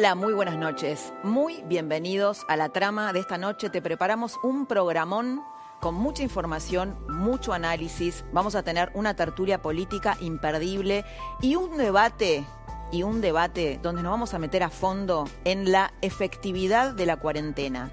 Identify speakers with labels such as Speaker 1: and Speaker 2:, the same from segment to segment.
Speaker 1: Hola, muy buenas noches. Muy bienvenidos a la trama de esta noche. Te preparamos un programón con mucha información, mucho análisis. Vamos a tener una tertulia política imperdible y un debate y un debate donde nos vamos a meter a fondo en la efectividad de la cuarentena.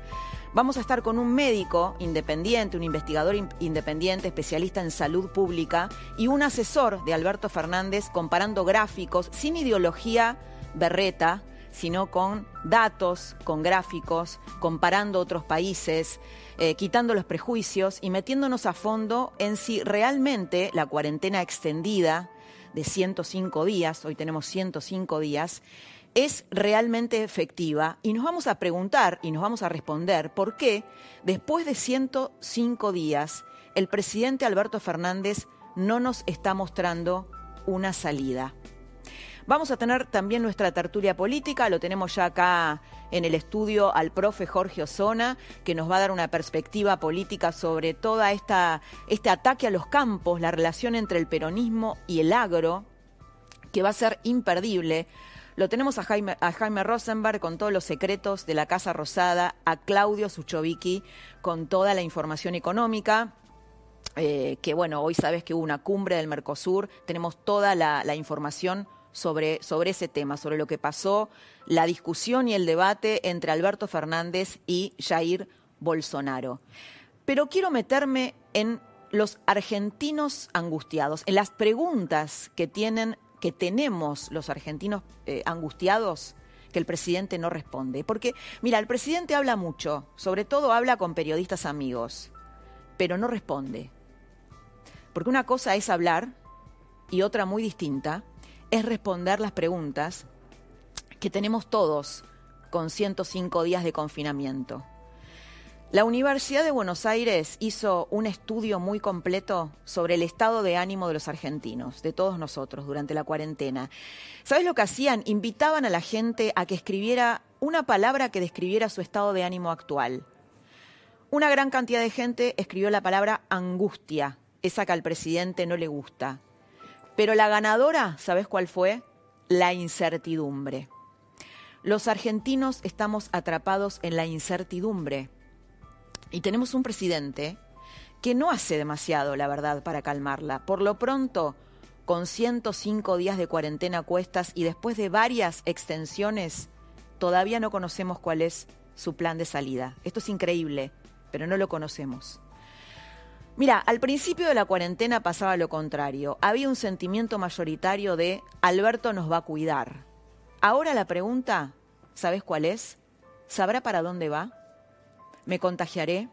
Speaker 1: Vamos a estar con un médico independiente, un investigador independiente, especialista en salud pública y un asesor de Alberto Fernández comparando gráficos sin ideología berreta sino con datos, con gráficos, comparando otros países, eh, quitando los prejuicios y metiéndonos a fondo en si realmente la cuarentena extendida de 105 días, hoy tenemos 105 días, es realmente efectiva y nos vamos a preguntar y nos vamos a responder por qué después de 105 días el presidente Alberto Fernández no nos está mostrando una salida. Vamos a tener también nuestra tertulia política, lo tenemos ya acá en el estudio al profe Jorge Osona, que nos va a dar una perspectiva política sobre toda esta este ataque a los campos, la relación entre el peronismo y el agro, que va a ser imperdible. Lo tenemos a Jaime, a Jaime Rosenberg con todos los secretos de la Casa Rosada, a Claudio Suchovicki con toda la información económica. Eh, que bueno, hoy sabes que hubo una cumbre del Mercosur, tenemos toda la, la información sobre, sobre ese tema, sobre lo que pasó, la discusión y el debate entre Alberto Fernández y Jair Bolsonaro. Pero quiero meterme en los argentinos angustiados, en las preguntas que tienen, que tenemos los argentinos eh, angustiados que el presidente no responde. Porque, mira, el presidente habla mucho, sobre todo habla con periodistas amigos, pero no responde. Porque una cosa es hablar y otra muy distinta es responder las preguntas que tenemos todos con 105 días de confinamiento. La Universidad de Buenos Aires hizo un estudio muy completo sobre el estado de ánimo de los argentinos, de todos nosotros, durante la cuarentena. ¿Sabes lo que hacían? Invitaban a la gente a que escribiera una palabra que describiera su estado de ánimo actual. Una gran cantidad de gente escribió la palabra angustia, esa que al presidente no le gusta. Pero la ganadora, ¿sabes cuál fue? La incertidumbre. Los argentinos estamos atrapados en la incertidumbre. Y tenemos un presidente que no hace demasiado, la verdad, para calmarla. Por lo pronto, con 105 días de cuarentena cuestas y después de varias extensiones, todavía no conocemos cuál es su plan de salida. Esto es increíble, pero no lo conocemos. Mira, al principio de la cuarentena pasaba lo contrario. Había un sentimiento mayoritario de Alberto nos va a cuidar. Ahora la pregunta, ¿sabes cuál es? ¿Sabrá para dónde va? ¿Me contagiaré?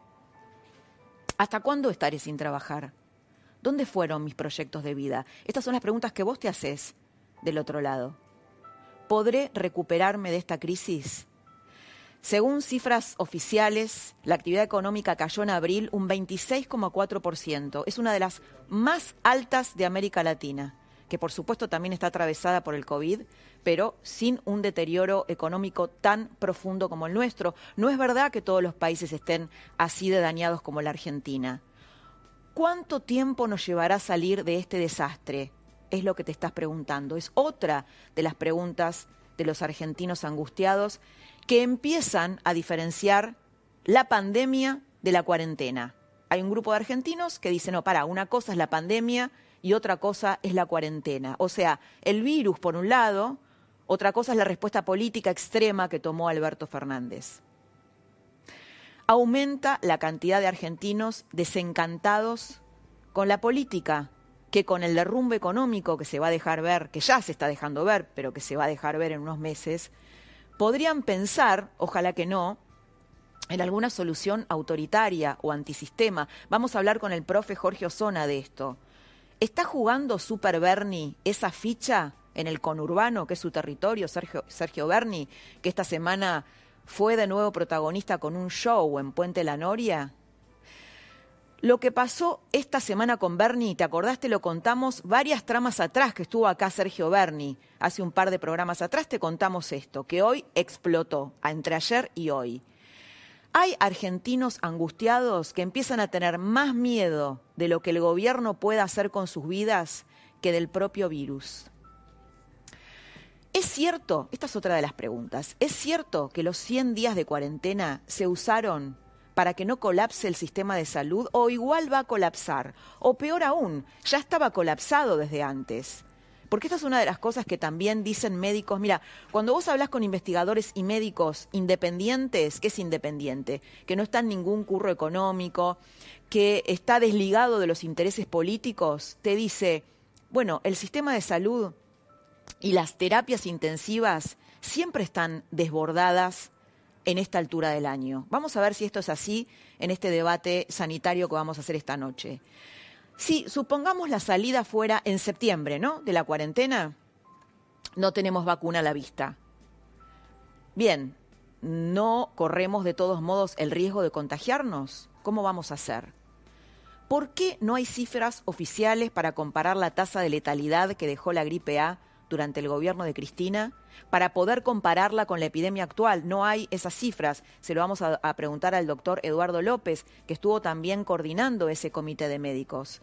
Speaker 1: ¿Hasta cuándo estaré sin trabajar? ¿Dónde fueron mis proyectos de vida? Estas son las preguntas que vos te haces del otro lado. ¿Podré recuperarme de esta crisis? Según cifras oficiales, la actividad económica cayó en abril un 26,4%. Es una de las más altas de América Latina, que por supuesto también está atravesada por el COVID, pero sin un deterioro económico tan profundo como el nuestro. No es verdad que todos los países estén así de dañados como la Argentina. ¿Cuánto tiempo nos llevará a salir de este desastre? Es lo que te estás preguntando. Es otra de las preguntas de los argentinos angustiados que empiezan a diferenciar la pandemia de la cuarentena. Hay un grupo de argentinos que dicen, no, para, una cosa es la pandemia y otra cosa es la cuarentena. O sea, el virus por un lado, otra cosa es la respuesta política extrema que tomó Alberto Fernández. Aumenta la cantidad de argentinos desencantados con la política, que con el derrumbe económico que se va a dejar ver, que ya se está dejando ver, pero que se va a dejar ver en unos meses, podrían pensar, ojalá que no, en alguna solución autoritaria o antisistema. Vamos a hablar con el profe Jorge Osona de esto. ¿Está jugando Super Bernie esa ficha en el conurbano, que es su territorio, Sergio, Sergio Berni, que esta semana fue de nuevo protagonista con un show en Puente La Noria? Lo que pasó esta semana con Bernie, ¿te acordaste? Lo contamos varias tramas atrás que estuvo acá Sergio Berni. Hace un par de programas atrás te contamos esto, que hoy explotó, entre ayer y hoy. Hay argentinos angustiados que empiezan a tener más miedo de lo que el gobierno pueda hacer con sus vidas que del propio virus. ¿Es cierto, esta es otra de las preguntas, ¿es cierto que los 100 días de cuarentena se usaron para que no colapse el sistema de salud o igual va a colapsar? O peor aún, ya estaba colapsado desde antes. Porque esta es una de las cosas que también dicen médicos. Mira, cuando vos hablas con investigadores y médicos independientes, ¿qué es independiente? Que no está en ningún curro económico, que está desligado de los intereses políticos, te dice, bueno, el sistema de salud y las terapias intensivas siempre están desbordadas en esta altura del año. Vamos a ver si esto es así en este debate sanitario que vamos a hacer esta noche. Si supongamos la salida fuera en septiembre, ¿no? De la cuarentena, no tenemos vacuna a la vista. Bien, no corremos de todos modos el riesgo de contagiarnos. ¿Cómo vamos a hacer? ¿Por qué no hay cifras oficiales para comparar la tasa de letalidad que dejó la gripe A durante el gobierno de Cristina para poder compararla con la epidemia actual. No hay esas cifras. Se lo vamos a, preguntar al doctor Eduardo López, que estuvo también coordinando ese comité de médicos.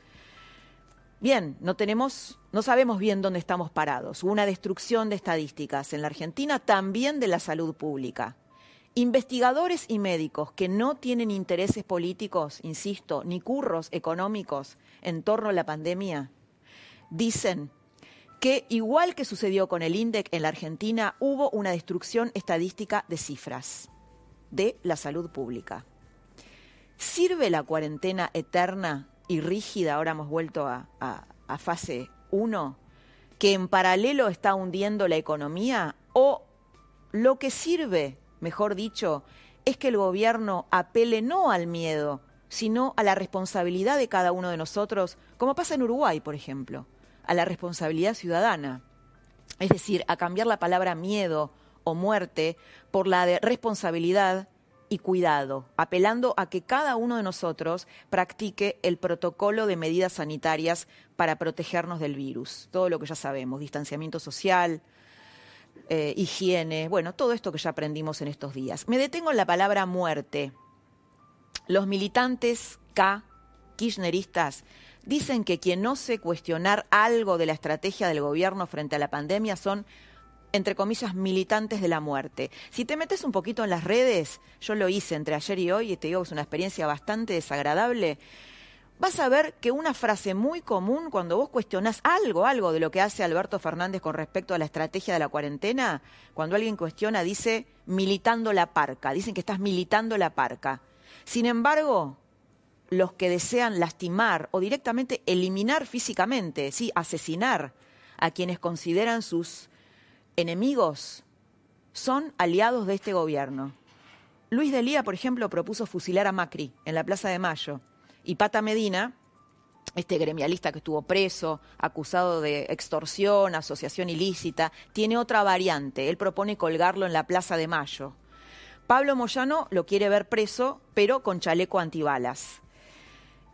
Speaker 1: Bien, no tenemos, no sabemos bien dónde estamos parados. Hubo una destrucción de estadísticas en la Argentina, también de la salud pública. Investigadores y médicos que no tienen intereses políticos, insisto, ni curros económicos en torno a la pandemia, dicen que igual que sucedió con el INDEC en la Argentina, hubo una destrucción estadística de cifras de la salud pública. ¿Sirve la cuarentena eterna y rígida, ahora hemos vuelto a, fase 1, que en paralelo está hundiendo la economía? ¿O lo que sirve, mejor dicho, es que el gobierno apele no al miedo, sino a la responsabilidad de cada uno de nosotros, como pasa en Uruguay, por ejemplo? A la responsabilidad ciudadana, es decir, a cambiar la palabra miedo o muerte por la de responsabilidad y cuidado, apelando a que cada uno de nosotros practique el protocolo de medidas sanitarias para protegernos del virus. Todo lo que ya sabemos, distanciamiento social, eh, higiene, bueno, todo esto que ya aprendimos en estos días. Me detengo en la palabra muerte. Los militantes K, kirchneristas, dicen que quien no sé cuestionar algo de la estrategia del gobierno frente a la pandemia son entre comillas, militantes de la muerte. Si te metes un poquito en las redes, yo lo hice entre ayer y hoy, y te digo que es una experiencia bastante desagradable, vas a ver que una frase muy común cuando vos cuestionás algo, algo de lo que hace Alberto Fernández con respecto a la estrategia de la cuarentena, cuando alguien cuestiona dice militando la parca, dicen que estás militando la parca. Sin embargo, los que desean lastimar o directamente eliminar físicamente, sí, asesinar a quienes consideran sus enemigos, son aliados de este gobierno. Luis Delía, por ejemplo, propuso fusilar a Macri en la Plaza de Mayo. Y Pata Medina, este gremialista que estuvo preso, acusado de extorsión, asociación ilícita, tiene otra variante. Él propone colgarlo en la Plaza de Mayo. Pablo Moyano lo quiere ver preso, pero con chaleco antibalas.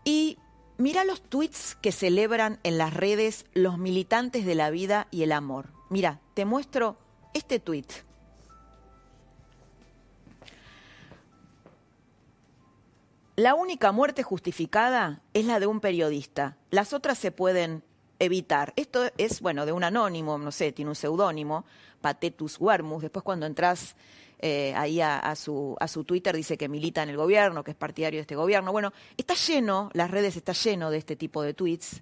Speaker 1: Y mira los tweets que celebran en las redes los militantes de la vida y el amor. Mira, te muestro este tweet. La única muerte justificada es la de un periodista. Las otras se pueden evitar. Esto es, bueno, de un anónimo, no sé, tiene un seudónimo, Patetus Wermus. Después cuando entras eh, ahí a, su, a su Twitter dice que milita en el gobierno, que es partidario de este gobierno. Bueno, está lleno, las redes está lleno de este tipo de tweets.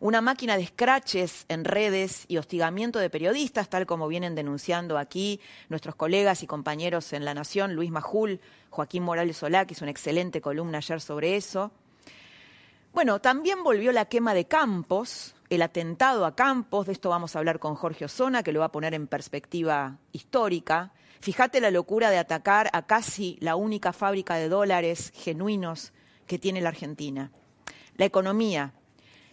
Speaker 1: Una máquina de scratches en redes y hostigamiento de periodistas, tal como vienen denunciando aquí nuestros colegas y compañeros en La Nación, Luis Majul, Joaquín Morales Solá, que hizo una excelente columna ayer sobre eso. Bueno, también volvió la quema de Campos, el atentado a Campos, de esto vamos a hablar con Jorge Osona, que lo va a poner en perspectiva histórica. Fíjate la locura de atacar a casi la única fábrica de dólares genuinos que tiene la Argentina. La economía.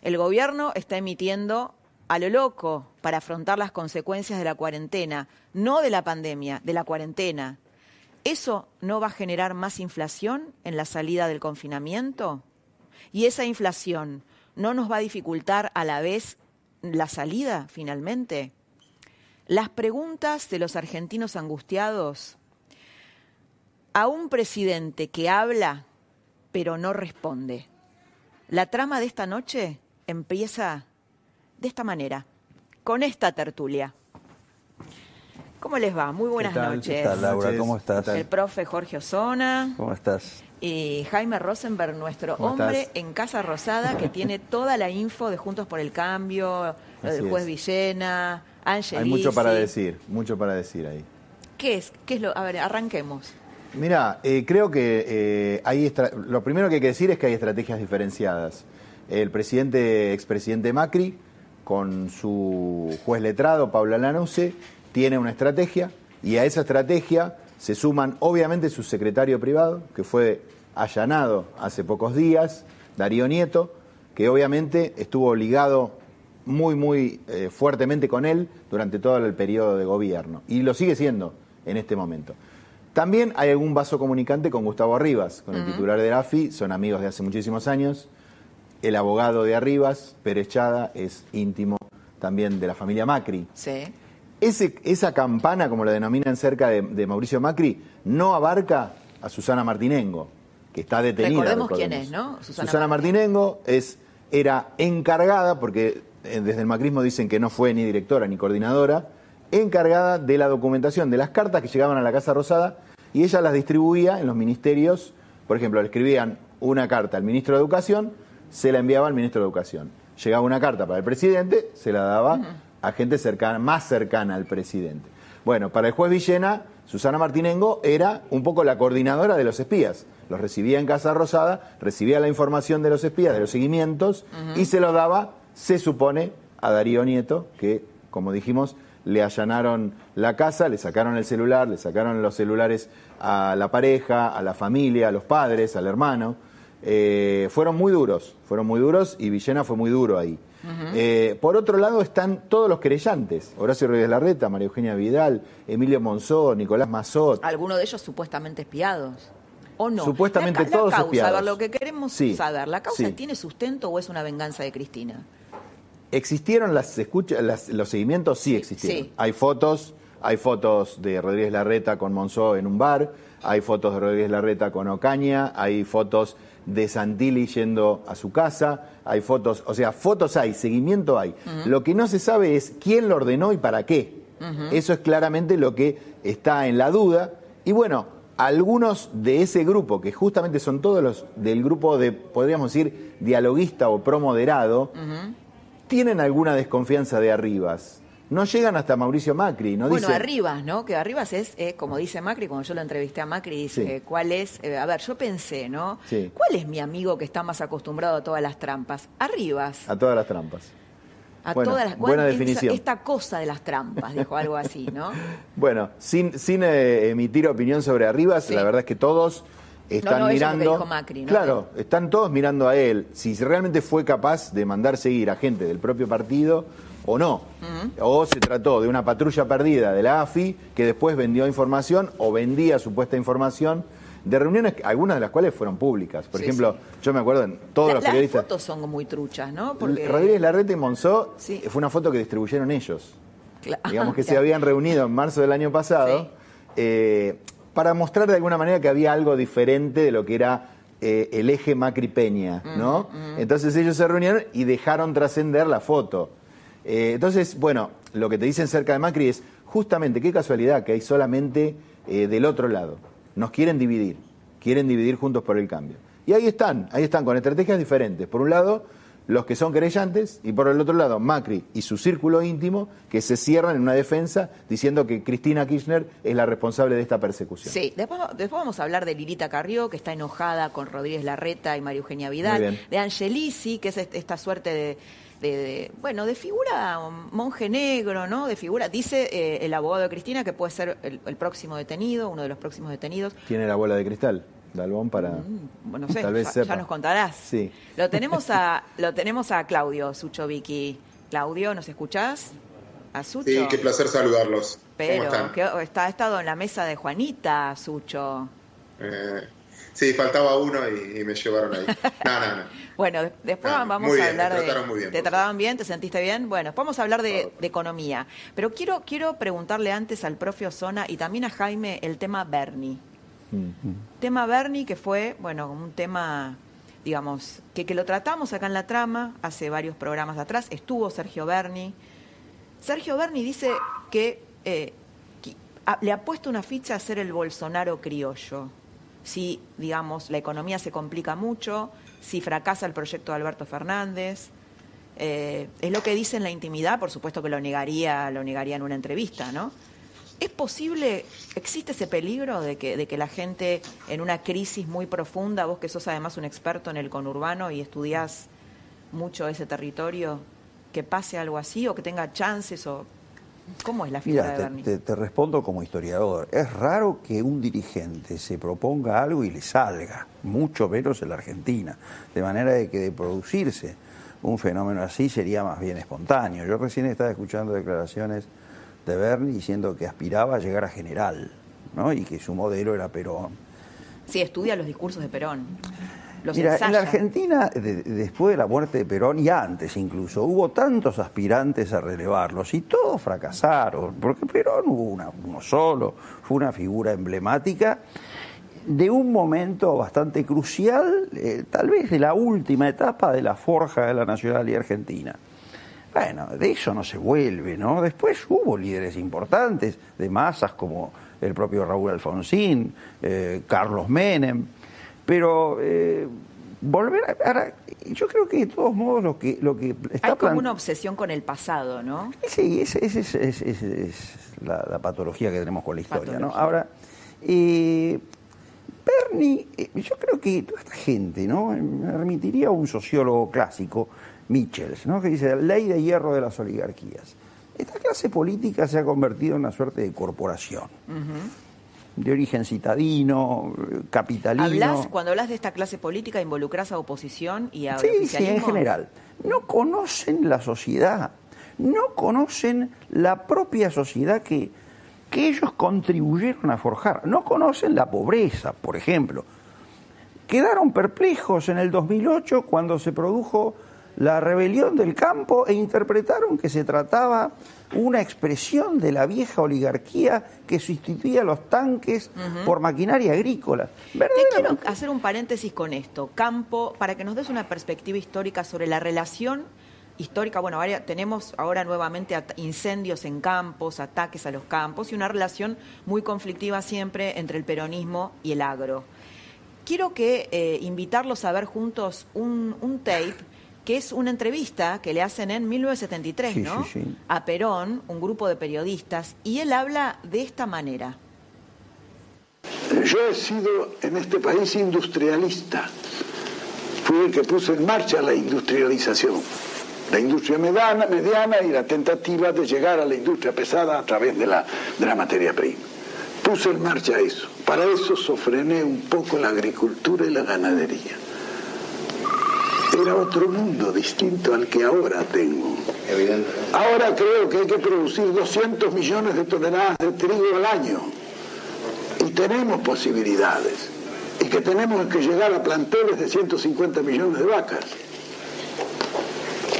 Speaker 1: El gobierno está emitiendo a lo loco para afrontar las consecuencias de la cuarentena, no de la pandemia, de la cuarentena. ¿Eso no va a generar más inflación en la salida del confinamiento? ¿Y esa inflación no nos va a dificultar a la vez la salida finalmente? Las preguntas de los argentinos angustiados a un presidente que habla pero no responde. La trama de esta noche empieza de esta manera, con esta tertulia. ¿Cómo les va? Muy buenas noches.
Speaker 2: ¿Qué tal, Laura? ¿Cómo estás?
Speaker 1: El profe Jorge Osona.
Speaker 2: ¿Cómo estás?
Speaker 1: Y Jaime Rosenberg, nuestro hombre en Casa Rosada, que tiene toda la info de Juntos por el Cambio, lo del juez Villena, Angelisi.
Speaker 2: Hay mucho para decir, mucho para decir ahí.
Speaker 1: ¿Qué es? ¿Qué es lo? A ver, arranquemos.
Speaker 2: Mira, eh, creo que eh, hay lo primero que hay que decir es que hay estrategias diferenciadas. El presidente, expresidente Macri, con su juez letrado, Pablo Lanuse, tiene una estrategia y a esa estrategia se suman obviamente su secretario privado, que fue allanado hace pocos días, Darío Nieto, que obviamente estuvo ligado muy, muy eh, fuertemente con él durante todo el periodo de gobierno y lo sigue siendo en este momento. También hay algún vaso comunicante con Gustavo Arribas, con el titular de la AFI, son amigos de hace muchísimos años. El abogado de Arribas, Pérez Chada, es íntimo también de la familia Macri.
Speaker 1: Sí.
Speaker 2: Ese, esa campana, como la denominan cerca de, Mauricio Macri, no abarca a Susana Martinengo, que está detenida.
Speaker 1: Recordemos, quién es, ¿no?
Speaker 2: Susana, Martinengo es, era encargada, porque eh, desde el macrismo dicen que no fue ni directora ni coordinadora, encargada de la documentación de las cartas que llegaban a la Casa Rosada y ella las distribuía en los ministerios. Por ejemplo, le escribían una carta al ministro de Educación, se la enviaba al ministro de Educación. Llegaba una carta para el presidente, se la daba a gente cercana, más cercana al presidente. Bueno, para el juez Villena, Susana Martinengo era un poco la coordinadora de los espías. Los recibía en Casa Rosada, recibía la información de los espías, de los seguimientos, y se lo daba, se supone, a Darío Nieto, que, como dijimos, le allanaron la casa, le sacaron el celular, le sacaron los celulares a la pareja, a la familia, a los padres, al hermano. Eh, fueron muy duros, fueron muy duros y Villena fue muy duro ahí. Eh, por otro lado están todos los querellantes, Horacio Rodríguez Larreta, María Eugenia Vidal, Emilio Monzó, Nicolás Mazot.
Speaker 1: Algunos de ellos supuestamente espiados. ¿O no?
Speaker 2: Supuestamente todos
Speaker 1: causa,
Speaker 2: espiados.
Speaker 1: A ver, lo que queremos saber, ¿la causa tiene sustento o es una venganza de Cristina?
Speaker 2: ¿Existieron las escuchas, los seguimientos? Sí, existieron. Hay fotos, hay fotos de Rodríguez Larreta con Monzó en un bar, hay fotos de Rodríguez Larreta con Ocaña, hay fotos de Santilli yendo a su casa, hay fotos, o sea, fotos hay, seguimiento hay. Lo que no se sabe es quién lo ordenó y para qué. Eso es claramente lo que está en la duda. Y bueno, algunos de ese grupo, que justamente son todos los del grupo de, podríamos decir, dialoguista o promoderado, tienen alguna desconfianza de Arribas. No llegan hasta Mauricio Macri, ¿no?
Speaker 1: Bueno, Arribas, ¿no? Que Arribas es, eh, como dice Macri, cuando yo lo entrevisté a Macri, dice, ¿cuál es? Eh, a ver, yo pensé, ¿no? ¿Cuál es mi amigo que está más acostumbrado a todas las trampas? Arribas.
Speaker 2: A todas las trampas.
Speaker 1: A todas las
Speaker 2: buena definición.
Speaker 1: Esta cosa de las trampas, dijo algo así, ¿no?
Speaker 2: bueno, sin, sin eh, emitir opinión sobre Arribas, la verdad es que todos están mirando. Claro, están todos mirando a él si realmente fue capaz de mandar seguir a gente del propio partido o no. O se trató de una patrulla perdida de la AFI que después vendió información o vendía supuesta información de reuniones, algunas de las cuales fueron públicas. Por ejemplo, yo me acuerdo en todos los periodistas.
Speaker 1: Las fotos son muy truchas, ¿no? Porque...
Speaker 2: Rodríguez Larrete y Monzó fue una foto que distribuyeron ellos. Digamos que se habían reunido en marzo del año pasado. Eh, para mostrar de alguna manera que había algo diferente de lo que era eh, el eje Macri-Peña, mm, ¿no? Mm. Entonces ellos se reunieron y dejaron trascender la foto. Eh, entonces, bueno, lo que te dicen cerca de Macri es, justamente, qué casualidad que hay solamente eh, del otro lado. Nos quieren dividir, quieren dividir juntos por el cambio. Y ahí están, ahí están, con estrategias diferentes. Por un lado, los que son querellantes y por el otro lado Macri y su círculo íntimo que se cierran en una defensa diciendo que Cristina Kirchner es la responsable de esta persecución.
Speaker 1: Sí, después, vamos a hablar de Lilita Carrió, que está enojada con Rodríguez Larreta y María Eugenia Vidal, de Angelisi, que es esta suerte de, bueno, de figura monje negro, ¿no? De figura, dice eh, el abogado de Cristina que puede ser el, próximo detenido, uno de los próximos detenidos.
Speaker 2: ¿Tiene la bola de cristal? Dalbón para.
Speaker 1: Mm, bueno, no sé,
Speaker 2: tal vez
Speaker 1: ya,
Speaker 2: sepa.
Speaker 1: ya nos contarás.
Speaker 2: Sí.
Speaker 1: Lo tenemos a, lo tenemos a Claudio Sucho Vicky. Claudio, ¿nos escuchás? A Sucho.
Speaker 3: Sí, qué placer saludarlos.
Speaker 1: Pero
Speaker 3: ¿Cómo están?
Speaker 1: que está, ha estado en la mesa de Juanita, Sucho.
Speaker 3: Eh, sí, faltaba uno y, y me llevaron ahí. No, no, no.
Speaker 1: Bueno, de- después
Speaker 3: Ah,
Speaker 1: vamos
Speaker 3: muy
Speaker 1: a
Speaker 3: bien,
Speaker 1: hablar de.
Speaker 3: trataron muy bien,
Speaker 1: ¿Te trataban bien? ¿Te sentiste bien? Bueno, después vamos a hablar de, de economía. Pero quiero, quiero preguntarle antes al profe Osona y también a Jaime el tema Bernie.
Speaker 2: Mm.
Speaker 1: Tema Bernie, que fue, bueno, un tema, digamos, que, que lo tratamos acá en la trama hace varios programas atrás. Estuvo Sergio Berni. Sergio Berni dice que, eh, que a- le ha puesto una ficha a ser el Bolsonaro criollo. Si, digamos, la economía se complica mucho, si fracasa el proyecto de Alberto Fernández. Eh, es lo que dice en la intimidad, por supuesto que lo negaría, lo negaría en una entrevista, ¿no? ¿Es posible, existe ese peligro de que, de que la gente en una crisis muy profunda, vos que sos además un experto en el conurbano y estudiás mucho ese territorio, que pase algo así o que tenga chances o... ¿Cómo es la figura
Speaker 4: Mira,
Speaker 1: de
Speaker 4: te,
Speaker 1: Bernie?
Speaker 4: te- te respondo como historiador. Es raro que un dirigente se proponga algo y le salga, mucho menos en la Argentina. De manera de que de producirse un fenómeno así sería más bien espontáneo. Yo recién estaba escuchando declaraciones de Bernie diciendo que aspiraba a llegar a general, ¿no? Y que su modelo era Perón.
Speaker 1: Sí, estudia los discursos de Perón. Los
Speaker 4: Mira, en la. Argentina, de- después de la muerte de Perón y antes incluso, hubo tantos aspirantes a relevarlos y todos fracasaron, porque Perón hubo una- uno solo, fue una figura emblemática de un momento bastante crucial, eh, tal vez de la última etapa de la forja de la nacionalidad argentina. Bueno, de eso no se vuelve, ¿no? Después hubo líderes importantes de masas como el propio Raúl Alfonsín, eh, Carlos Menem, pero eh, volver a... Ahora, yo creo que de todos modos lo que, lo que está
Speaker 1: Hay como una obsesión con el pasado, ¿no?
Speaker 4: Sí, esa es, es- es- es- es la, la patología que tenemos con la historia, ¿no? Ahora, eh, Bernie, eh, yo creo que toda esta gente, ¿no? Me remitiría a un sociólogo clásico, Michels, ¿no? Que dice, la ley de hierro de las oligarquías. Esta clase política se ha convertido en una suerte de corporación, de origen citadino, capitalino.
Speaker 1: Hablas, cuando hablas de esta clase política, involucras a oposición y a
Speaker 4: Sí, sí, en general. No conocen la sociedad, no conocen la propia sociedad que, que ellos contribuyeron a forjar, no conocen la pobreza, por ejemplo. Quedaron perplejos en el 2008 cuando se produjo la rebelión del campo e interpretaron que se trataba una expresión de la vieja oligarquía que sustituía los tanques por maquinaria agrícola.
Speaker 1: Te quiero hacer un paréntesis con esto, Campo, para que nos des una perspectiva histórica sobre la relación histórica. Bueno, ahora tenemos ahora nuevamente incendios en campos, ataques a los campos y una relación muy conflictiva siempre entre el peronismo y el agro. Quiero que eh, invitarlos a ver juntos un, un tape que es una entrevista que le hacen en 1973,
Speaker 4: Sí,
Speaker 1: ¿no?
Speaker 4: sí, sí.
Speaker 1: A Perón, un grupo de periodistas, y él habla de esta manera.
Speaker 5: Yo he sido en este país industrialista. Fui el que puso en marcha la industrialización. La industria mediana, mediana y la tentativa de llegar a la industria pesada a través de la, de la materia prima. Puse en marcha eso. Para eso sofrené un poco la agricultura y la ganadería. Era otro mundo distinto al que ahora tengo. Ahora creo que hay que producir 200 millones de toneladas de trigo al año y tenemos posibilidades y que tenemos que llegar a planteles de 150 millones de vacas.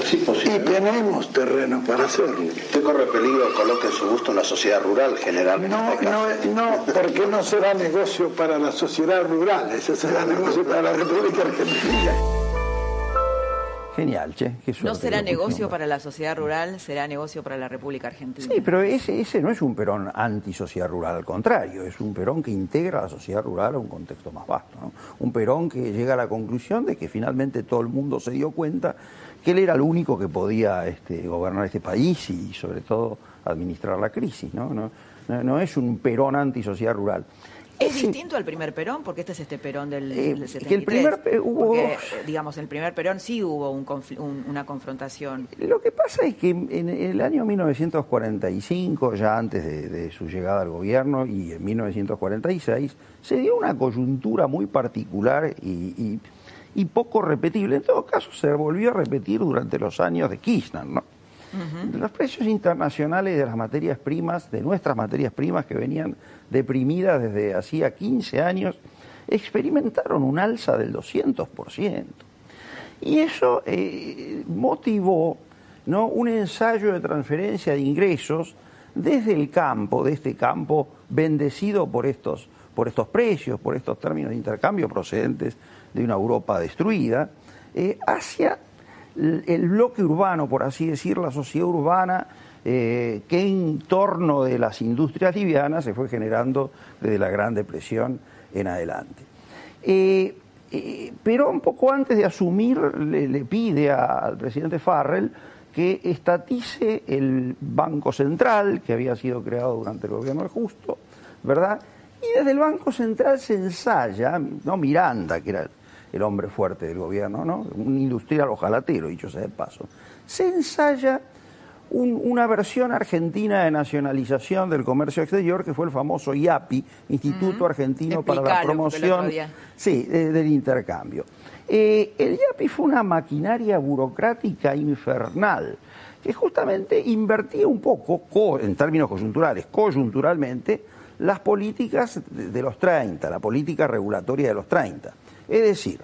Speaker 6: Sí,
Speaker 5: Y tenemos terreno para hacerlo.
Speaker 6: Usted corre peligro, coloque en su gusto en la sociedad rural general.
Speaker 5: No, no, no, porque no será negocio para la sociedad rural, ese será negocio para la República Argentina.
Speaker 4: Genial, che. qué
Speaker 1: No será negocio para la sociedad rural, será negocio para la República Argentina.
Speaker 4: Sí, pero ese, ese no es un Perón anti-sociedad rural, al contrario, es un Perón que integra a la sociedad rural a un contexto más vasto. ¿no? Un Perón que llega a la conclusión de que finalmente todo el mundo se dio cuenta que él era el único que podía este, gobernar este país y, sobre todo, administrar la crisis. No, no, no, no es un Perón anti-sociedad rural.
Speaker 1: ¿Es distinto al primer Perón? Porque este es este Perón del,
Speaker 4: Eh,
Speaker 1: del
Speaker 4: que el
Speaker 1: 73.
Speaker 4: primer hubo-
Speaker 1: Porque, digamos, en el primer Perón sí hubo un un- una confrontación.
Speaker 4: Lo que pasa es que en el año 1945, ya antes de, de su llegada al gobierno, y en 1946, se dio una coyuntura muy particular y, y- y poco repetible. En todo caso, se volvió a repetir durante los años de Kirchner, ¿no? Los precios internacionales de las materias primas, de nuestras materias primas que venían deprimidas desde hacía 15 años, experimentaron un alza del 200%. Y eso eh, motivó ¿no? un ensayo de transferencia de ingresos desde el campo, de este campo bendecido por estos, por estos precios, por estos términos de intercambio procedentes de una Europa destruida, eh, hacia el bloque urbano, por así decir, la sociedad urbana, eh, que en torno de las industrias livianas se fue generando desde la Gran Depresión en adelante. Eh, eh, Perón, poco antes de asumir, le, pide al presidente Farrell que estatice el Banco Central, que había sido creado durante el gobierno de Justo, ¿verdad? Y desde el Banco Central se ensaya, ¿no? Miranda, que era el hombre fuerte del gobierno, ¿no? Un industrial ojalatero, dicho sea de paso, se ensaya un- una versión argentina de nacionalización del comercio exterior, que fue el famoso IAPI, Instituto Argentino para la
Speaker 1: Explicalo,
Speaker 4: Promoción sí, de- del Intercambio. Eh, el IAPI fue una maquinaria burocrática infernal, que justamente invertía un poco, co- en términos coyunturales, coyunturalmente, las políticas de, de los 30, la política regulatoria de los 30. Es decir,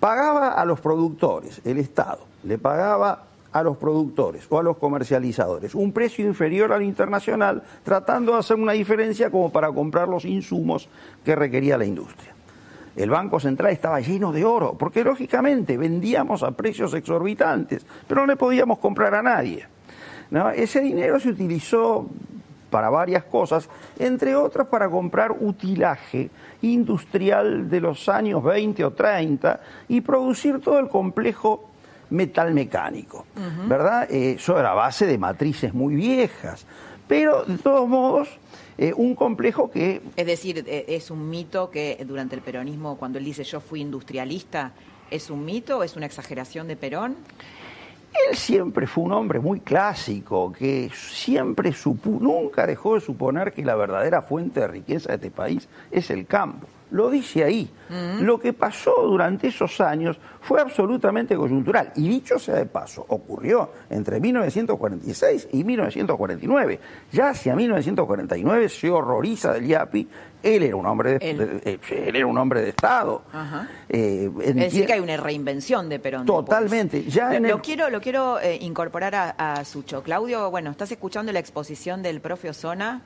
Speaker 4: pagaba a los productores, el Estado, le pagaba a los productores o a los comercializadores un precio inferior al internacional, tratando de hacer una diferencia como para comprar los insumos que requería la industria. El Banco Central estaba lleno de oro, porque lógicamente vendíamos a precios exorbitantes, pero no le podíamos comprar a nadie. Ese dinero se utilizó para varias cosas, entre otras para comprar utilaje industrial de los años 20 o 30 y producir todo el complejo metalmecánico, ¿verdad? Eh, eso era a base de matrices muy viejas, pero de todos modos, eh, un complejo que
Speaker 1: Es decir, eh, es un mito que durante el peronismo, cuando él dice yo fui industrialista, ¿es un mito o es una exageración de Perón?
Speaker 4: Él siempre fue un hombre muy clásico, que siempre supu- nunca dejó de suponer que la verdadera fuente de riqueza de este país es el campo. Lo dice ahí. Lo que pasó durante esos años fue absolutamente coyuntural. Y dicho sea de paso, ocurrió entre 1946 y 1949. Ya hacia 1949 se horroriza del IAPI. Él era un hombre de,
Speaker 1: Él.
Speaker 4: de- eh, él era un hombre de Estado. Eh,
Speaker 1: Es decir, que hay una reinvención de Perón.
Speaker 4: Totalmente. Ya en
Speaker 1: lo,
Speaker 4: el-
Speaker 1: quiero, lo quiero eh, incorporar a, a Sucho. Claudio, bueno, estás escuchando la exposición del profe Osona.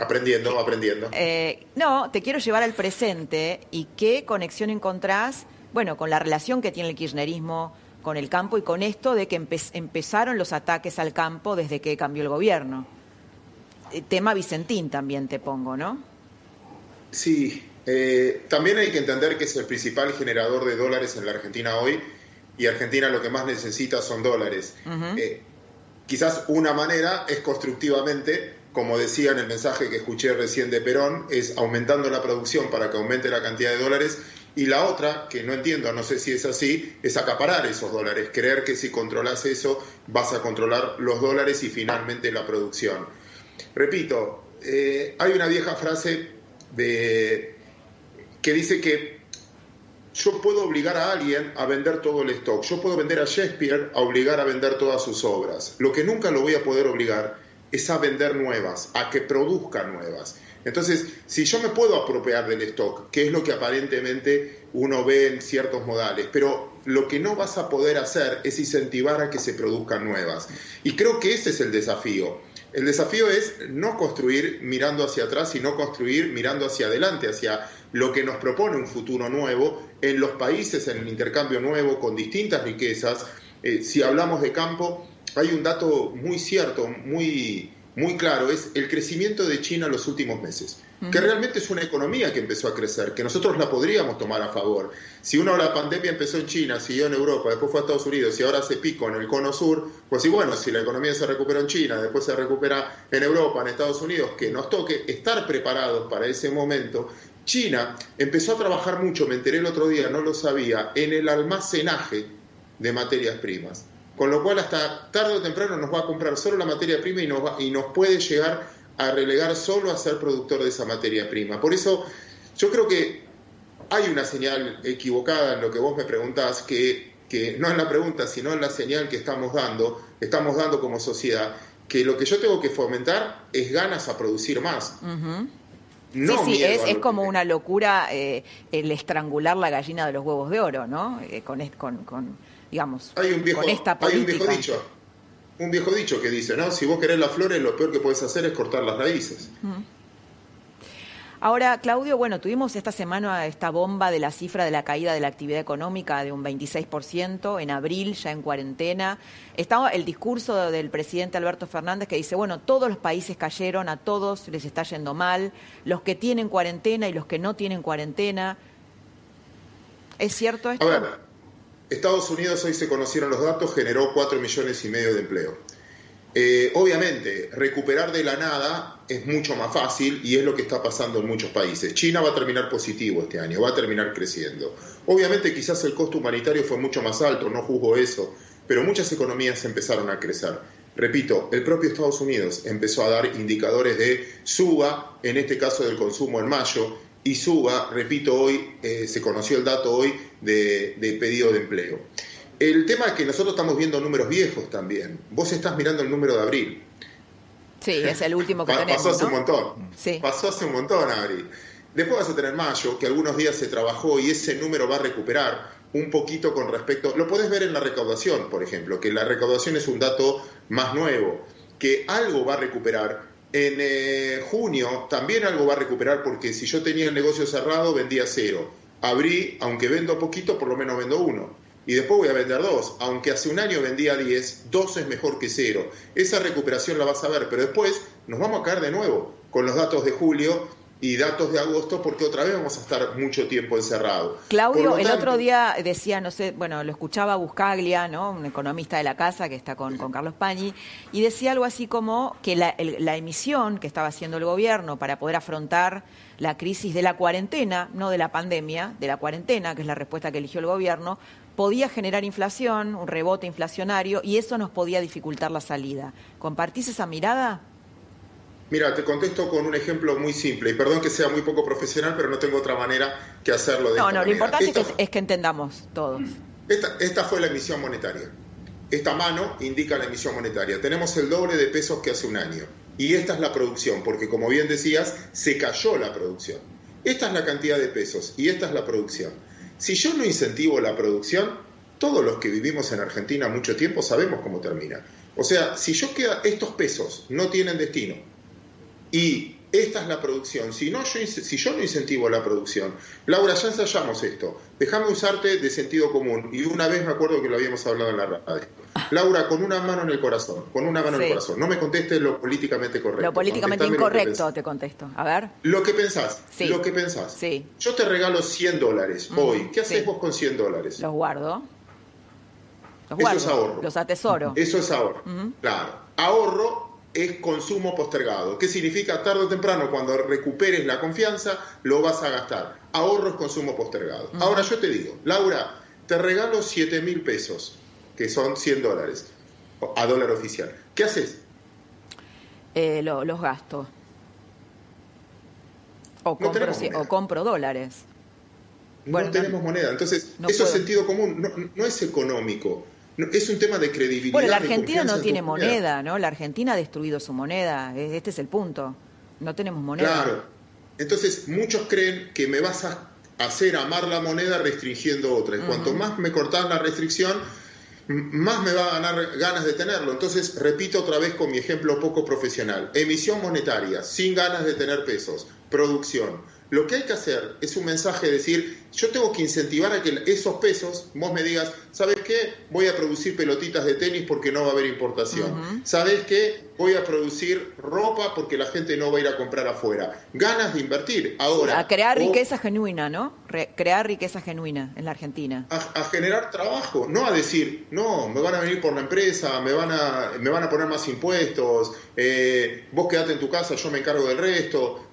Speaker 3: Aprendiendo, aprendiendo.
Speaker 1: Eh, no, te quiero llevar al presente y qué conexión encontrás, bueno, con la relación que tiene el kirchnerismo con el campo y con esto de que empe- empezaron los ataques al campo desde que cambió el gobierno. Eh, tema Vicentín también te pongo, ¿no?
Speaker 3: Sí, eh, también hay que entender que es el principal generador de dólares en la Argentina hoy y Argentina lo que más necesita son dólares. Eh, quizás una manera es constructivamente, como decía en el mensaje que escuché recién de Perón, es aumentando la producción para que aumente la cantidad de dólares y la otra, que no entiendo, no sé si es así, es acaparar esos dólares, creer que si controlas eso vas a controlar los dólares y finalmente la producción. Repito, eh, hay una vieja frase de, que dice que yo puedo obligar a alguien a vender todo el stock, yo puedo vender a Shakespeare a obligar a vender todas sus obras. Lo que nunca lo voy a poder obligar es a vender nuevas, a que produzca nuevas. Entonces, si yo me puedo apropiar del stock, que es lo que aparentemente uno ve en ciertos modales, pero lo que no vas a poder hacer es incentivar a que se produzcan nuevas. Y creo que ese es el desafío. El desafío es no construir mirando hacia atrás, sino construir mirando hacia adelante, hacia lo que nos propone un futuro nuevo en los países, en el intercambio nuevo, con distintas riquezas. Eh, si hablamos de campo, hay un dato muy cierto, muy, muy claro es el crecimiento de China en los últimos meses, que realmente es una economía que empezó a crecer, que nosotros la podríamos tomar a favor. Si uno la pandemia empezó en China, siguió en Europa, después fue a Estados Unidos y ahora se pico en el cono sur, pues sí, bueno, si la economía se recupera en China, después se recupera en Europa, en Estados Unidos, que nos toque estar preparados para ese momento. China empezó a trabajar mucho, me enteré el otro día, no lo sabía, en el almacenaje de materias primas con lo cual hasta tarde o temprano nos va a comprar solo la materia prima y nos, y nos puede llegar a relegar solo a ser productor de esa materia prima. Por eso yo creo que hay una señal equivocada en lo que vos me preguntás, que, que no en la pregunta, sino en la señal que estamos dando, estamos dando como sociedad, que lo que yo tengo que fomentar es ganas a producir más.
Speaker 1: No sí, sí, es, como una locura eh, el estrangular la gallina de los huevos de oro, ¿no? Eh, con, con digamos,
Speaker 3: hay un viejo,
Speaker 1: con esta
Speaker 3: Hay un viejo dicho, un viejo dicho que dice, ¿no? Si vos querés las flores, lo peor que puedes hacer es cortar las raíces.
Speaker 1: Ahora, Claudio, bueno, tuvimos esta semana esta bomba de la cifra de la caída de la actividad económica de un 26%, en abril ya en cuarentena. Estaba el discurso del presidente Alberto Fernández que dice, bueno, todos los países cayeron, a todos les está yendo mal, los que tienen cuarentena y los que no tienen cuarentena. ¿Es cierto esto?
Speaker 3: A ver, Estados Unidos, hoy se conocieron los datos, generó 4 millones y medio de empleo. Eh, obviamente, recuperar de la nada es mucho más fácil y es lo que está pasando en muchos países. China va a terminar positivo este año, va a terminar creciendo. Obviamente quizás el costo humanitario fue mucho más alto, no juzgo eso, pero muchas economías empezaron a crecer. Repito, el propio Estados Unidos empezó a dar indicadores de suba, en este caso del consumo en mayo, y suba, repito, hoy eh, se conoció el dato hoy de, pedido de empleo. El tema es que nosotros estamos viendo números viejos también. Vos estás mirando el número de abril.
Speaker 1: Sí, es el último que tenemos.
Speaker 3: Pasó hace un montón. Sí. Pasó hace un montón abril. Después vas a tener mayo, que algunos días se trabajó y ese número va a recuperar un poquito con respecto. Lo podés ver en la recaudación, por ejemplo, que la recaudación es un dato más nuevo, que algo va a recuperar en eh, junio también algo va a recuperar porque si yo tenía el negocio cerrado vendía cero. Abrí, aunque vendo poquito, por lo menos vendo uno. Y después voy a vender dos. Aunque hace un año vendía 10, dos es mejor que cero. Esa recuperación la vas a ver, pero después nos vamos a caer de nuevo con los datos de julio y datos de agosto porque otra vez vamos a estar mucho tiempo encerrados.
Speaker 1: Claudio, el otro día decía, no sé, bueno, lo escuchaba Buscaglia, ¿no? un economista de la casa que está con, con Carlos Pañi, y decía algo así como que la, la, emisión que estaba haciendo el gobierno para poder afrontar la crisis de la cuarentena, no de la pandemia, de la cuarentena, que es la respuesta que eligió el gobierno, podía generar inflación, un rebote inflacionario, y eso nos podía dificultar la salida. ¿Compartís esa mirada?
Speaker 3: Mira, te contesto con un ejemplo muy simple, y perdón que sea muy poco profesional, pero no tengo otra manera que hacerlo de
Speaker 1: No, no, lo importante es, que, entendamos todos.
Speaker 3: Esta, esta fue la emisión monetaria. Esta mano indica la emisión monetaria. Tenemos el doble de pesos que hace un año. Y esta es la producción, porque como bien decías, se cayó la producción. Esta es la cantidad de pesos y esta es la producción. Si yo no incentivo la producción, todos los que vivimos en Argentina mucho tiempo sabemos cómo termina. O sea, si yo queda, estos pesos no tienen destino, y esta es la producción. Si, no, yo, si yo no incentivo la producción, Laura, ya ensayamos esto. Déjame usarte de sentido común. Y una vez me acuerdo que lo habíamos hablado en la radio. Laura, con una mano en el corazón, con una mano en el corazón. No me contestes lo políticamente correcto.
Speaker 1: Lo políticamente incorrecto te contesto. A ver.
Speaker 3: Lo que pensás. Lo que pensás.
Speaker 1: Sí.
Speaker 3: Yo te regalo 100 dólares hoy. ¿Qué haces vos con 100 dólares?
Speaker 1: Los guardo.
Speaker 3: Los guardo. Eso es ahorro.
Speaker 1: Los atesoro.
Speaker 3: Eso es ahorro. Claro. Ahorro es consumo postergado. ¿Qué significa? Tarde o temprano, cuando recuperes la confianza, lo vas a gastar. Ahorro es consumo postergado. Ahora yo te digo, Laura, te regalo 7 mil pesos, que son 100 dólares, a dólar oficial. ¿Qué haces?
Speaker 1: Eh, los gasto. O, compro, o compro dólares.
Speaker 3: no tenemos moneda. Entonces, eso es sentido común, no es económico es un tema de credibilidad.
Speaker 1: Bueno, la Argentina no tiene moneda, ¿no? La Argentina ha destruido su moneda. Este es el punto. No tenemos moneda.
Speaker 3: Claro. Entonces, muchos creen que me vas a hacer amar la moneda restringiendo otra. Y cuanto más me cortas la restricción, más me va a ganar ganas de tenerlo. Entonces, repito otra vez con mi ejemplo poco profesional. Emisión monetaria, sin ganas de tener pesos. Producción. Lo que hay que hacer es un mensaje de decir, yo tengo que incentivar a que esos pesos, vos me digas, ¿sabes qué? Voy a producir pelotitas de tenis porque no va a haber importación. ¿Sabes qué? Voy a producir ropa porque la gente no va a ir a comprar afuera. Ganas de invertir. Ahora.
Speaker 1: a crear riqueza genuina, ¿no? crear riqueza genuina en la Argentina.
Speaker 3: A, generar trabajo, no a decir, no, me van a venir por la empresa, me van a, me van a poner más impuestos, eh, vos quedate en tu casa, yo me encargo del resto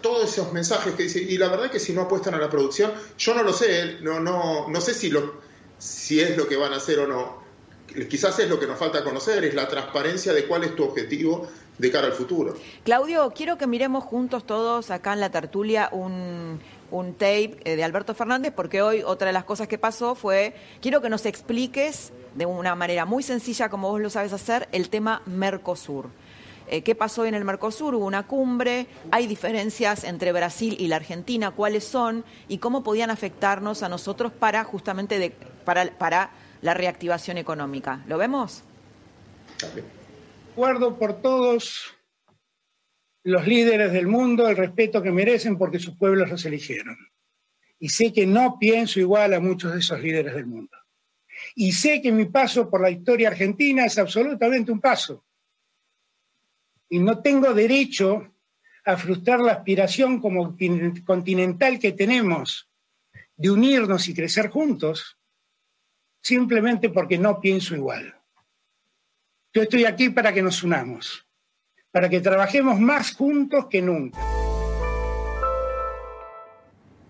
Speaker 3: todos esos mensajes que dice, y la verdad que si no apuestan a la producción, yo no lo sé, no, no, no sé si, lo, si es lo que van a hacer o no. Quizás es lo que nos falta conocer, es la transparencia de cuál es tu objetivo de cara al futuro.
Speaker 1: Claudio, quiero que miremos juntos todos acá en la tertulia un, un tape eh, de Alberto Fernández, porque hoy otra de las cosas que pasó fue, quiero que nos expliques de una manera muy sencilla, como vos lo sabes hacer, el tema Mercosur. Eh, qué pasó en el Mercosur, hubo una cumbre, hay diferencias entre Brasil y la Argentina, cuáles son y cómo podían afectarnos a nosotros para justamente para, para la reactivación económica. ¿Lo vemos?
Speaker 7: Acuerdo por todos los líderes del mundo el respeto que merecen porque sus pueblos los eligieron. Y sé que no pienso igual a muchos de esos líderes del mundo. Y sé que mi paso por la historia argentina es absolutamente un paso y no tengo derecho a frustrar la aspiración como continental que tenemos de unirnos y crecer juntos, simplemente porque no pienso igual. Yo estoy aquí para que nos unamos, para que trabajemos más juntos que nunca.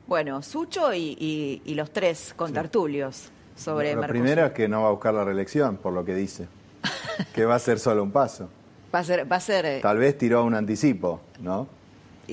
Speaker 1: Bueno, Sucho y, los tres con tertulios sobre
Speaker 2: Lo primero es que no va a buscar la reelección, por lo que dice, que va a ser solo un paso.
Speaker 1: Va a ser... Va a ser eh,
Speaker 2: Tal vez tiró un anticipo, ¿no?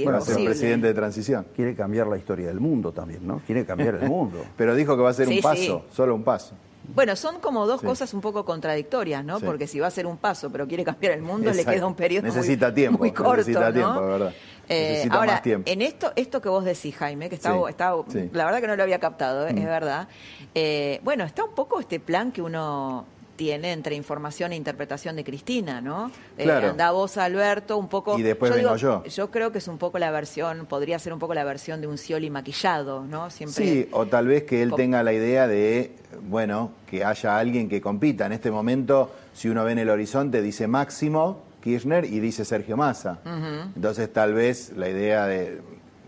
Speaker 2: Bueno, ser presidente de transición.
Speaker 4: Quiere cambiar la historia del mundo también, ¿no? Quiere cambiar el mundo.
Speaker 2: Pero dijo que va a ser un paso, solo un paso.
Speaker 1: Bueno, son como dos cosas un poco contradictorias, ¿no? Porque si va a ser un paso, pero quiere cambiar el mundo, le queda un periodo necesita muy, tiempo, muy corto, necesita tiempo, verdad. Eh, necesita ahora, más tiempo. en esto, esto que vos decís, Jaime, que está, está la verdad que no lo había captado, es mm. verdad. Eh, bueno, está un poco este plan que uno tiene entre información e interpretación de Cristina, ¿no? Eh, claro. anda vos, Alberto, un poco...
Speaker 2: Y después vengo yo.
Speaker 1: Yo creo que es un poco la versión, podría ser un poco la versión de un Scioli maquillado, ¿no?
Speaker 2: Siempre... Sí, o tal vez que él tenga la idea de, bueno, que haya alguien que compita. En este momento, si uno ve en el horizonte, dice Máximo Kirchner y dice Sergio Massa. Entonces, tal vez la idea de...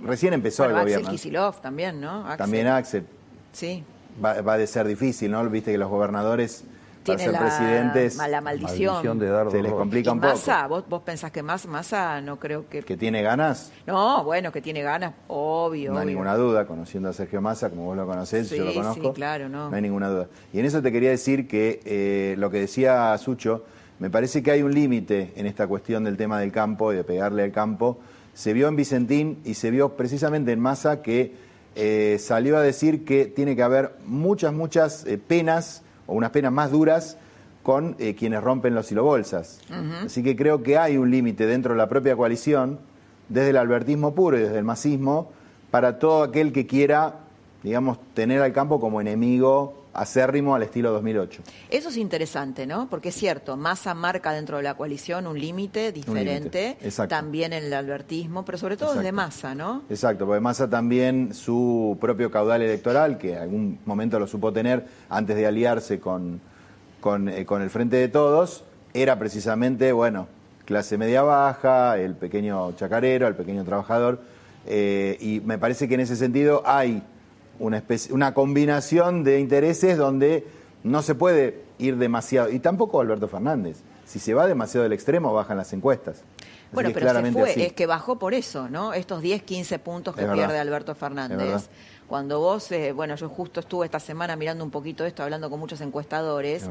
Speaker 2: Recién empezó el gobierno.
Speaker 1: Axel Kicillof también, ¿no?
Speaker 2: También Axel.
Speaker 1: Sí.
Speaker 2: Va, va a ser difícil, ¿no? Viste que los gobernadores
Speaker 1: tiene la, la maldición.
Speaker 4: de dar
Speaker 2: Se les complica un poco.
Speaker 1: Massa, ¿vos, vos pensás que más Massa no creo que...
Speaker 2: ¿Que tiene ganas?
Speaker 1: No, bueno, que tiene ganas, obvio.
Speaker 2: No hay ninguna duda, conociendo a Sergio Massa, como vos lo conocés, yo lo conozco.
Speaker 1: Sí, claro, no.
Speaker 2: No hay ninguna duda. Y en eso te quería decir que eh, lo que decía Sucho, me parece que hay un límite en esta cuestión del tema del campo y de pegarle al campo. Se vio en Vicentín y se vio precisamente en Massa que eh, salió a decir que tiene que haber muchas, muchas eh, penas o unas penas más duras con eh, quienes rompen los silobolsas. Así que creo que hay un límite dentro de la propia coalición, desde el albertismo puro y desde el masismo, para todo aquel que quiera, digamos, tener al campo como enemigo acérrimo al estilo 2008.
Speaker 1: Eso es interesante, ¿no? Porque es cierto, Massa marca dentro de la coalición un límite diferente, también en el albertismo, pero sobre todo desde Massa, ¿no?
Speaker 2: Exacto, porque Massa también su propio caudal electoral, que en algún momento lo supo tener antes de aliarse con, con, eh, con el Frente de Todos, era precisamente, bueno, clase media baja, el pequeño chacarero, el pequeño trabajador, eh, y me parece que en ese sentido hay una, especie, una combinación de intereses donde no se puede ir demasiado, y tampoco Alberto Fernández. Si se va demasiado del extremo, bajan las encuestas.
Speaker 1: bueno, pero se fue, es que bajó por eso, ¿no? Estos 10, 15 puntos que pierde Alberto Fernández. Cuando vos, eh, bueno, yo justo estuve esta semana mirando un poquito esto, hablando con muchos encuestadores,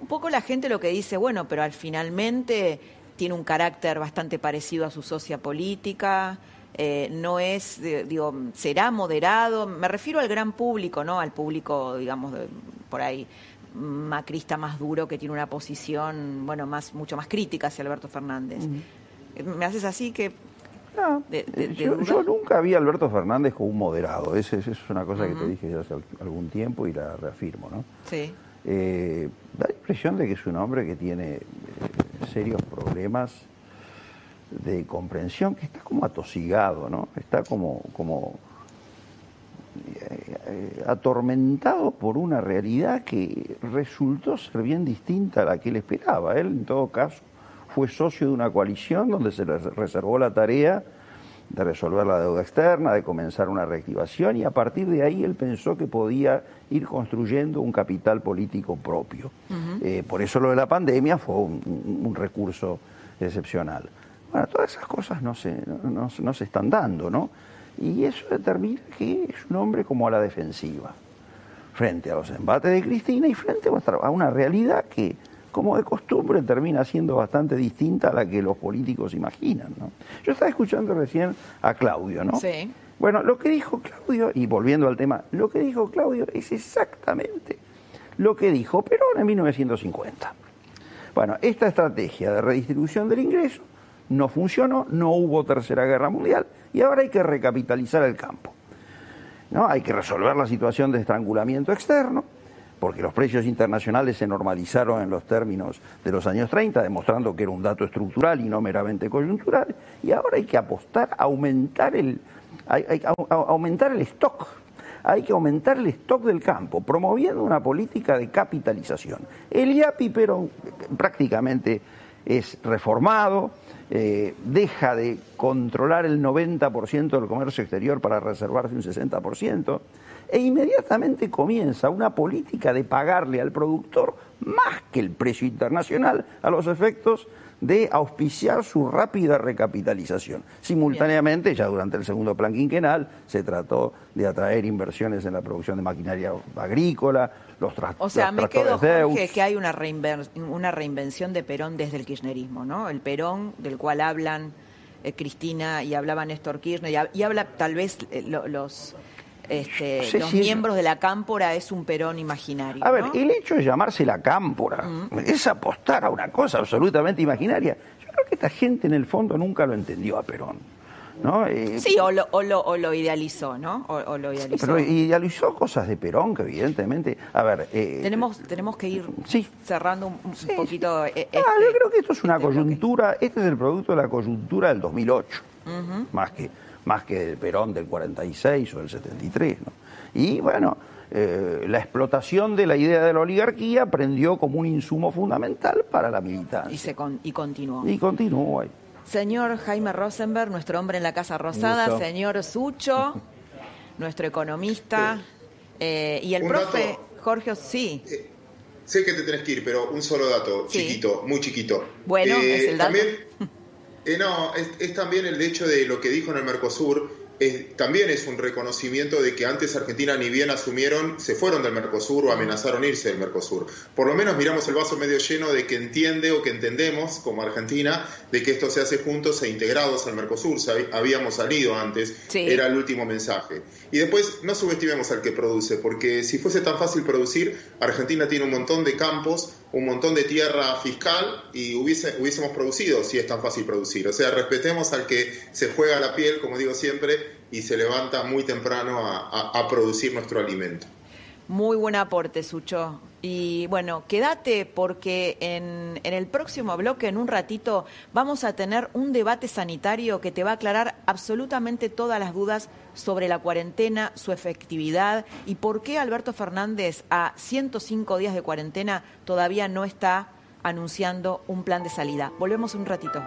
Speaker 1: un poco la gente lo que dice, bueno, pero al finalmente tiene un carácter bastante parecido a su socia política, eh, no es, digo, será moderado, me refiero al gran público, ¿no? Al público, digamos, por ahí macrista más duro que tiene una posición, bueno, más mucho más crítica hacia Alberto Fernández. ¿Me haces así que
Speaker 4: no, yo, nunca vi a Alberto Fernández como un moderado. Esa es una cosa que te dije ya hace algún tiempo y la reafirmo, ¿no?
Speaker 1: Sí.
Speaker 4: Eh, da la impresión de que es un hombre que tiene eh, serios problemas de comprensión que está como atosigado, ¿no? Está como, como eh, atormentado por una realidad que resultó ser bien distinta a la que él esperaba. Él, en todo caso, fue socio de una coalición donde se le reservó la tarea de resolver la deuda externa, de comenzar una reactivación y a partir de ahí él pensó que podía ir construyendo un capital político propio. Eh, por eso lo de la pandemia fue un, recurso excepcional. Bueno, todas esas cosas no se, no se están dando, ¿no? Y eso determina que es un hombre como a la defensiva, frente a los embates de Cristina y frente a una realidad que, como de costumbre, termina siendo bastante distinta a la que los políticos imaginan. ¿no? Yo estaba escuchando recién a Claudio, ¿no?
Speaker 1: Sí.
Speaker 4: Bueno, lo que dijo Claudio, y volviendo al tema, lo que dijo Claudio es exactamente lo que dijo Perón en 1950. Bueno, esta estrategia de redistribución del ingreso no funcionó, no hubo tercera guerra mundial, y ahora hay que recapitalizar el campo. ¿no? Hay que resolver la situación de estrangulamiento externo, porque los precios internacionales se normalizaron en los términos de los años 30, demostrando que era un dato estructural y no meramente coyuntural, y ahora hay que apostar a aumentar el, aumentar el stock. Hay que aumentar el stock del campo, promoviendo una política de capitalización. El IAPI, pero prácticamente es reformado, eh, deja de controlar el 90% del comercio exterior para reservarse un 60%, e inmediatamente comienza una política de pagarle al productor más que el precio internacional a los efectos de auspiciar su rápida recapitalización. Simultáneamente, ya durante el segundo plan quinquenal, se trató de atraer inversiones en la producción de maquinaria agrícola, los,
Speaker 1: O sea, me quedo, Jorge, que hay una, una reinvención de Perón desde el kirchnerismo, ¿no? El Perón del cual hablan eh, Cristina y hablaba Néstor Kirchner y, habla tal vez eh, los... Este, los miembros de la cámpora es un Perón imaginario.
Speaker 4: A ver, el hecho de llamarse la cámpora es apostar a una cosa absolutamente imaginaria. Yo creo que esta gente en el fondo nunca lo entendió a Perón. ¿no?
Speaker 1: Eh, sí, o lo, o, lo, o lo, idealizó, ¿no? O, lo idealizó.
Speaker 4: Pero idealizó cosas de Perón que evidentemente... A ver...
Speaker 1: Eh, tenemos, tenemos que ir cerrando un, poquito... Eh,
Speaker 4: ah, yo este creo que esto es una este coyuntura, este es el producto de la coyuntura del 2008, más, que, más que del Perón del 46 o del 73, ¿no? Y bueno... la explotación de la idea de la oligarquía prendió como un insumo fundamental para la militancia.
Speaker 1: Y, se y continuó.
Speaker 4: Y continuó ahí.
Speaker 1: Señor Jaime Rosenberg, nuestro hombre en la Casa Rosada, señor Sucho, nuestro economista, eh, y el profe Jorge, sí.
Speaker 3: Eh, sé que te tenés que ir, pero un solo dato, chiquito, muy chiquito.
Speaker 1: Bueno, eh, es el dato.
Speaker 3: También, no, es, es también el hecho de lo que dijo en el Mercosur, también es un reconocimiento de que antes Argentina ni bien asumieron, se fueron del Mercosur o amenazaron irse del Mercosur. Por lo menos miramos el vaso medio lleno de que entiende o que entendemos como Argentina de que esto se hace juntos e integrados al Mercosur. Habíamos salido antes, era el último mensaje. Y después no subestimemos al que produce, porque si fuese tan fácil producir, Argentina tiene un montón de campos, un montón de tierra fiscal y hubiese, hubiésemos producido si es tan fácil producir. O sea, respetemos al que se juega la piel, como digo siempre, y se levanta muy temprano a, producir nuestro alimento.
Speaker 1: Muy buen aporte, Sucho. Y bueno, quédate porque en, en, el próximo bloque, en un ratito, vamos a tener un debate sanitario que te va a aclarar absolutamente todas las dudas sobre la cuarentena, su efectividad y por qué Alberto Fernández a 105 días de cuarentena todavía no está anunciando un plan de salida. Volvemos un ratito.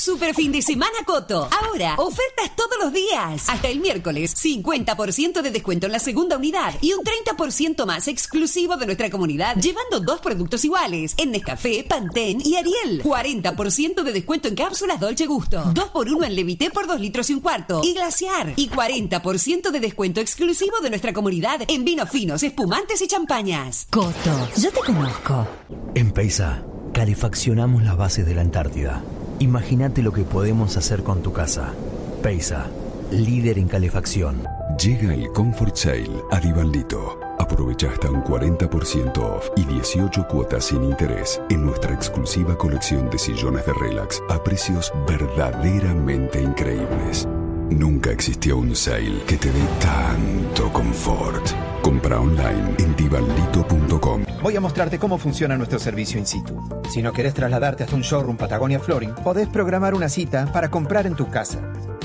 Speaker 8: Super fin de semana Coto. Ahora, ofertas todos los días. Hasta el miércoles, 50% de descuento en la segunda unidad y un 30% más exclusivo de nuestra comunidad, llevando dos productos iguales en Nescafé, Pantene y Ariel. 40% de descuento en cápsulas Dolce Gusto. 2 por 1 en Levité por 2 litros y un cuarto. Y Glaciar. Y 40% de descuento exclusivo de nuestra comunidad en vinos finos, espumantes y champañas.
Speaker 9: Coto, yo te conozco. En Peisa, calefaccionamos las bases de la Antártida Imagínate lo que podemos hacer con tu casa. Peisa, líder en calefacción.
Speaker 10: Llega el Comfort Sale a Divaldito. Aprovecha hasta un 40% off y 18 cuotas sin interés en nuestra exclusiva colección de sillones de relax a precios verdaderamente increíbles. Nunca existió un sale que te dé tanto confort. Compra online en divaldito.com.
Speaker 11: Voy a mostrarte cómo funciona nuestro servicio in situ. Si no querés trasladarte hasta un showroom Patagonia Flooring, podés programar una cita para comprar en tu casa.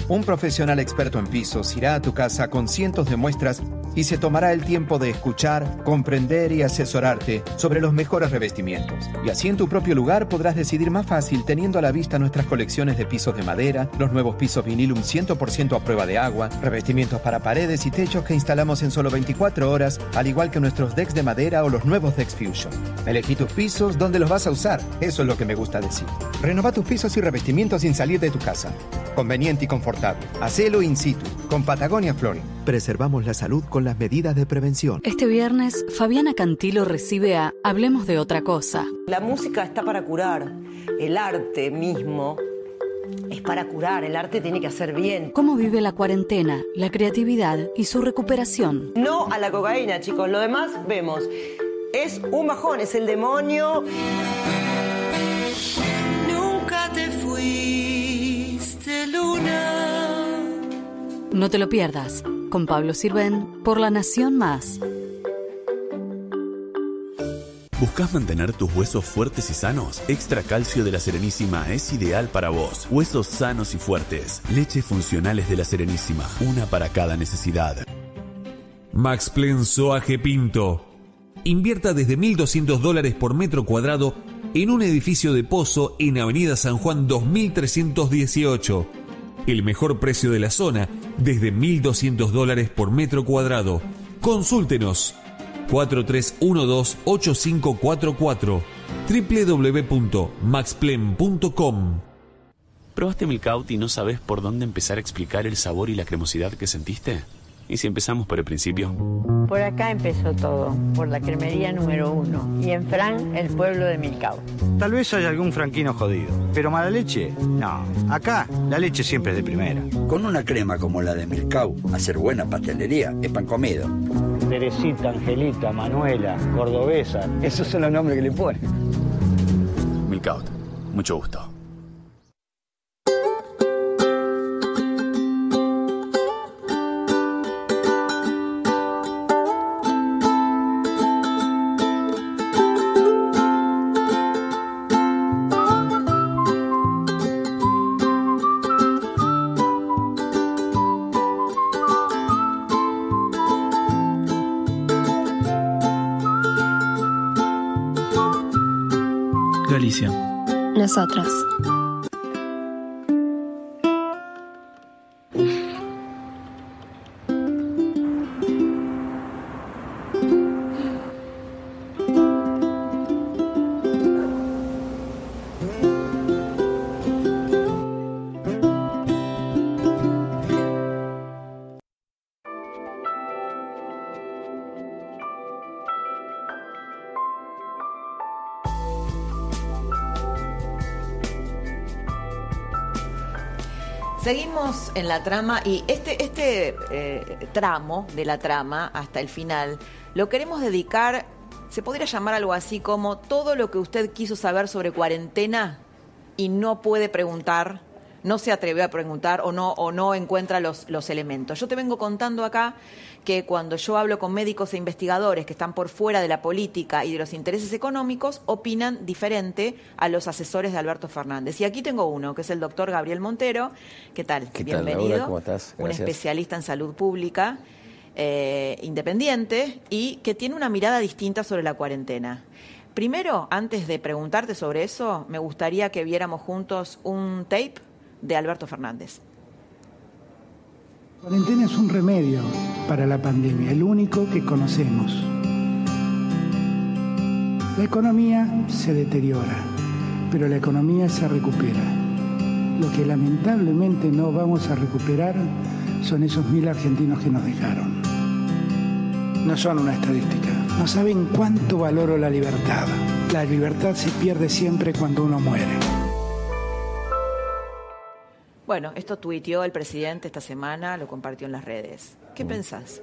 Speaker 11: Un profesional experto en pisos irá a tu casa con cientos de muestras y se tomará el tiempo de escuchar, comprender y asesorarte sobre los mejores revestimientos. Y así en tu propio lugar podrás decidir más fácil teniendo a la vista nuestras colecciones de pisos de madera, los nuevos pisos vinilum 100% a prueba de agua, revestimientos para paredes y techos que instalamos en solo 24 horas, al igual que nuestros decks de madera o los nuevos decks Fusion. Elegí tus pisos donde los vas a usar, eso es lo que me gusta decir. Renova tus pisos y revestimientos sin salir de tu casa. Conveniente y confortable. Hacelo in situ, con Patagonia Flooring. Preservamos la salud con las medidas de prevención.
Speaker 12: Este viernes, Fabiana Cantilo recibe a Hablemos de otra cosa.
Speaker 13: La música está para curar. El arte mismo es para curar. El arte tiene que hacer bien.
Speaker 12: ¿Cómo vive la cuarentena, la creatividad y su recuperación?
Speaker 13: No a la cocaína, chicos. Lo demás vemos. Es un bajón, es el demonio.
Speaker 14: Nunca te fuiste, luna.
Speaker 12: No te lo pierdas. Con Pablo Sirven, por La Nación Más.
Speaker 15: ¿Buscas mantener tus huesos fuertes y sanos? Extra Calcio de la Serenísima es ideal para vos. Huesos sanos y fuertes. Leches funcionales de la Serenísima. Una para cada necesidad.
Speaker 16: Max Plen Soaje Pinto. Invierta desde 1.200 dólares por metro cuadrado en un edificio de pozo en Avenida San Juan 2318. El mejor precio de la zona desde 1.200 dólares por metro cuadrado. Consúltenos 4312-8544 www.maxplen.com
Speaker 15: ¿Probaste Milkout y no sabes por dónde empezar a explicar el sabor y la cremosidad que sentiste? ¿Y si empezamos por el principio?
Speaker 17: Por acá empezó todo, por la cremería número uno. Y en Fran, el pueblo de Milcao.
Speaker 4: Tal vez haya algún franquino jodido, pero mala leche, no. Acá la leche siempre es de primera.
Speaker 18: Con una crema como la de Milcao, hacer buena pastelería es pan comido.
Speaker 19: Teresita, Angelita, Manuela, Cordobesa, esos son los nombres que le ponen.
Speaker 15: Milkout, mucho gusto.
Speaker 1: En la trama y este, este eh, tramo de la trama hasta el final lo queremos dedicar, se podría llamar algo así como todo lo que usted quiso saber sobre cuarentena y no puede preguntar, no se atrevió a preguntar o no, o no encuentra los, los elementos. Yo te vengo contando acá que cuando yo hablo con médicos e investigadores que están por fuera de la política y de los intereses económicos, opinan diferente a los asesores de Alberto Fernández. Y aquí tengo uno, que es el doctor Gabriel Montero. ¿Qué tal?
Speaker 20: ¿Qué tal,
Speaker 1: Bienvenido.
Speaker 20: Laura? ¿Cómo estás?
Speaker 1: Un especialista en salud pública, eh, independiente y que tiene una mirada distinta sobre la cuarentena. Primero, antes de preguntarte sobre eso, me gustaría que viéramos juntos un tape de Alberto Fernández.
Speaker 7: La cuarentena es un remedio para la pandemia, el único que conocemos. La economía se deteriora, pero la economía se recupera. Lo que lamentablemente no vamos a recuperar son esos mil argentinos que nos dejaron. No son una estadística. No saben cuánto valoro la libertad. La libertad se pierde siempre cuando uno muere.
Speaker 1: Bueno, esto tuiteó el presidente esta semana, lo compartió en las redes. ¿Qué
Speaker 20: Mm.
Speaker 1: pensás?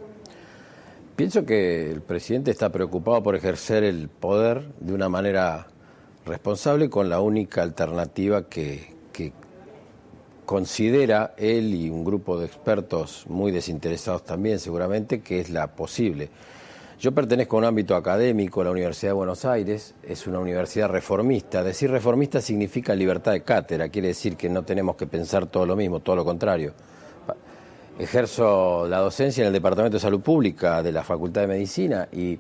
Speaker 20: Pienso que el presidente está preocupado por ejercer el poder de una manera responsable con la única alternativa que, que considera él y un grupo de expertos muy desinteresados también seguramente que es la posible. Yo pertenezco a un ámbito académico, la Universidad de Buenos Aires es una universidad reformista. Decir reformista significa libertad de cátedra, quiere decir que no tenemos que pensar todo lo mismo, todo lo contrario. Ejerzo la docencia en el Departamento de Salud Pública de la Facultad de Medicina y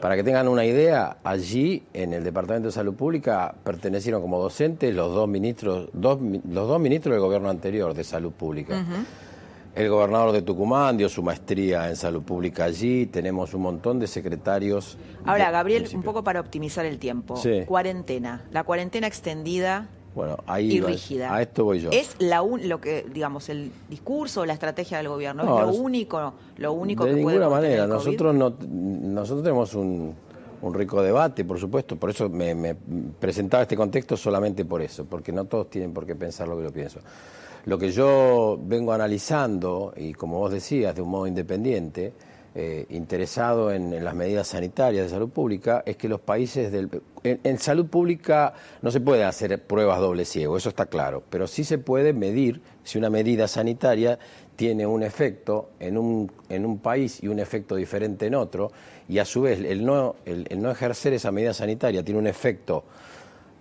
Speaker 20: para que tengan una idea, allí en el Departamento de Salud Pública pertenecieron como docentes los dos ministros, dos, los dos ministros del gobierno anterior de Salud Pública. El gobernador de Tucumán dio su maestría en salud pública allí, tenemos un montón de secretarios.
Speaker 1: Ahora,
Speaker 20: de-
Speaker 1: Gabriel,
Speaker 20: municipio.
Speaker 1: un poco para optimizar el tiempo.
Speaker 20: Sí.
Speaker 1: Cuarentena. La cuarentena extendida
Speaker 20: Bueno, ahí
Speaker 1: y rígida.
Speaker 20: a esto voy yo.
Speaker 1: Es la un- lo que, digamos, el discurso o la estrategia del gobierno.
Speaker 20: No,
Speaker 1: es lo único, lo único
Speaker 20: de
Speaker 1: que puede
Speaker 20: ninguna
Speaker 1: contener
Speaker 20: manera.
Speaker 1: el?
Speaker 20: Nosotros no, nosotros tenemos un, un rico debate, por supuesto. Por eso me, me presentaba este contexto solamente por eso, porque no todos tienen por qué pensar lo que yo pienso. Lo que yo vengo analizando, y como vos decías, de un modo independiente, eh, interesado en, las medidas sanitarias de salud pública, es que los países del... En, salud pública no se puede hacer pruebas doble ciego, eso está claro, pero sí se puede medir si una medida sanitaria tiene un efecto en un, en un país y un efecto diferente en otro, y a su vez el no, el no ejercer esa medida sanitaria tiene un efecto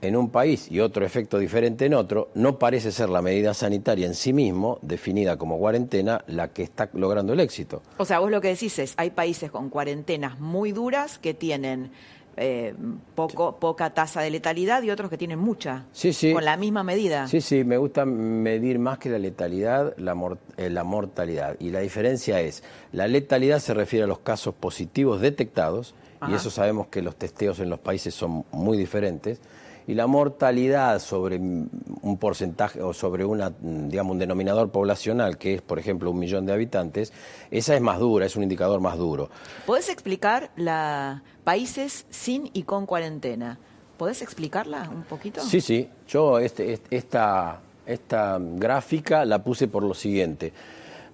Speaker 20: en un país y otro efecto diferente en otro, no parece ser la medida sanitaria en sí mismo, definida como cuarentena, la que está logrando el éxito.
Speaker 1: O sea, vos lo que decís es, hay países con cuarentenas muy duras que tienen eh, poco, poca tasa de letalidad y otros que tienen mucha,
Speaker 20: Sí, sí.
Speaker 1: con la misma medida.
Speaker 20: Sí, sí, me gusta medir más que la letalidad, la, mor- eh, la mortalidad. Y la diferencia es, la letalidad se refiere a los casos positivos detectados,
Speaker 1: Ajá.
Speaker 20: y eso sabemos que los testeos en los países son muy diferentes. Y la mortalidad sobre un porcentaje o sobre una, digamos, un denominador poblacional, que es, por ejemplo, un millón de habitantes, esa es más dura, es un indicador más duro.
Speaker 1: ¿Podés explicar la países sin y con cuarentena? ¿Podés explicarla un poquito?
Speaker 20: Sí, sí. Yo este, est- esta, esta gráfica la puse por lo siguiente.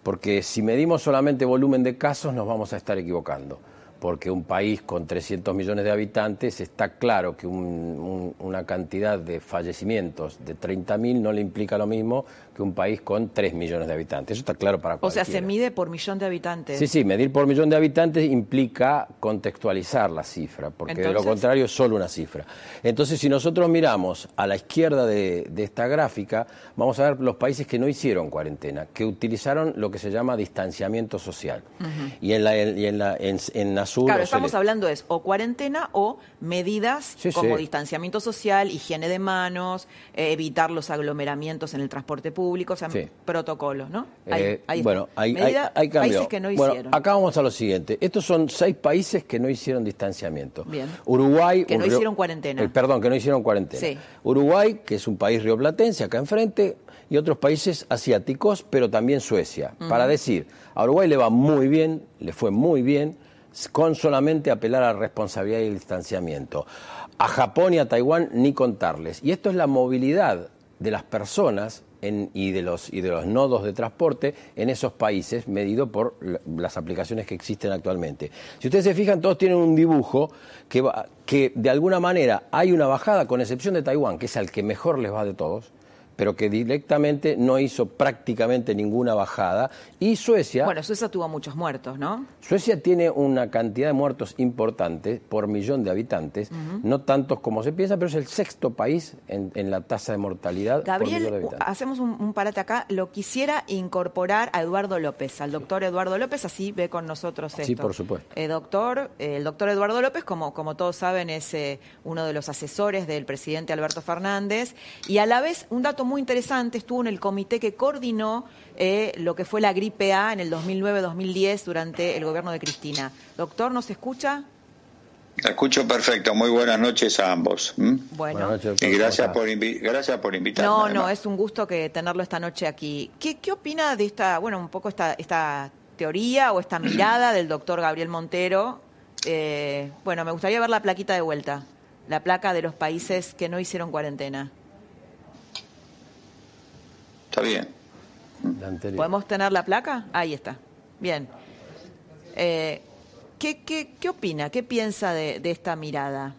Speaker 20: Porque si medimos solamente volumen de casos nos vamos a estar equivocando. Porque un país con 300 millones de habitantes está claro que un- un- una cantidad de fallecimientos de 30.000 no le implica lo mismo que un país con 3 millones de habitantes. Eso está claro para
Speaker 1: O sea,
Speaker 20: cualquiera.
Speaker 1: se mide por millón de habitantes.
Speaker 20: Sí, sí, medir por millón de habitantes implica contextualizar la cifra, porque de lo contrario es solo una cifra. Entonces, si nosotros miramos a la izquierda de, de esta gráfica, vamos a ver los países que no hicieron cuarentena, que utilizaron lo que se llama distanciamiento social. Y en, la, y en, la, en, en azul...
Speaker 1: Claro, estamos
Speaker 20: celeste.
Speaker 1: hablando es o cuarentena o medidas
Speaker 20: Sí,
Speaker 1: como
Speaker 20: sí.
Speaker 1: distanciamiento social, higiene de manos, eh, evitar los aglomeramientos en el transporte público, o sea,
Speaker 20: Sí.
Speaker 1: protocolos, ¿no? Ahí-
Speaker 20: Eh, bueno, hay,
Speaker 1: Medida-
Speaker 20: hay, hay
Speaker 1: países que no
Speaker 20: Bueno,
Speaker 1: hicieron.
Speaker 20: acá vamos a lo siguiente. Estos son seis países que no hicieron distanciamiento.
Speaker 1: Bien.
Speaker 20: Uruguay...
Speaker 1: Que no hicieron cuarentena.
Speaker 20: Eh, perdón, que no hicieron cuarentena.
Speaker 1: Sí.
Speaker 20: Uruguay, que es un país rioplatense, acá enfrente, y otros países asiáticos, pero también Suecia. Para decir, a Uruguay le va muy bien, le fue muy bien, con solamente apelar a la responsabilidad y el distanciamiento. A Japón y a Taiwán ni contarles. Y esto es la movilidad de las personas en- y, de los, y de los nodos de transporte en esos países, medido por la- las aplicaciones que existen actualmente. Si ustedes se fijan, todos tienen un dibujo que, va- que de alguna manera hay una bajada, con excepción de Taiwán, que es al que mejor les va de todos, pero que directamente no hizo prácticamente ninguna bajada. Y Suecia...
Speaker 1: Bueno, Suecia tuvo muchos muertos, ¿no?
Speaker 20: Suecia tiene una cantidad de muertos importante por millón de habitantes, no tantos como se piensa, pero es el sexto país en, en la tasa de mortalidad por millón de
Speaker 1: Gabriel,
Speaker 20: habitantes.
Speaker 1: hacemos un, un parate acá. Lo quisiera incorporar a Eduardo López, al doctor Eduardo López, así ve con nosotros esto.
Speaker 20: Sí, por supuesto.
Speaker 1: Eh, doctor, eh, el doctor Eduardo López, como, como todos saben, es eh, uno de los asesores del presidente Alberto Fernández y a la vez un dato muy interesante, estuvo en el comité que coordinó eh, lo que fue la gripe A en el 2009-2010 durante el gobierno de Cristina. Doctor, ¿nos escucha?
Speaker 21: La escucho perfecto. Muy buenas noches a ambos.
Speaker 1: Bueno.
Speaker 21: y gracias por, invi- gracias por invitarme.
Speaker 1: No, no,
Speaker 21: además.
Speaker 1: es un gusto que tenerlo esta noche aquí. ¿Qué, qué opina de esta, bueno, un poco esta, esta teoría o esta mirada del doctor Gabriel Montero? Eh, bueno, me gustaría ver la plaquita de vuelta, la placa de los países que no hicieron cuarentena.
Speaker 21: Está bien.
Speaker 1: ¿Podemos tener la placa? Ahí está. Bien. Eh, ¿qué, qué, qué opina? ¿Qué piensa de, de esta mirada?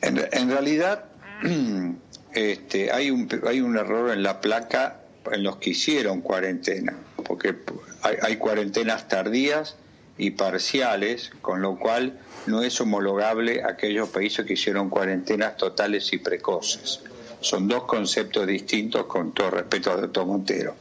Speaker 21: En, en realidad, este, hay, un, hay un error en la placa en los que hicieron cuarentena, porque hay, hay cuarentenas tardías y parciales, con lo cual no es homologable a aquellos países que hicieron cuarentenas totales y precoces. Son dos conceptos distintos con todo respeto al doctor Montero.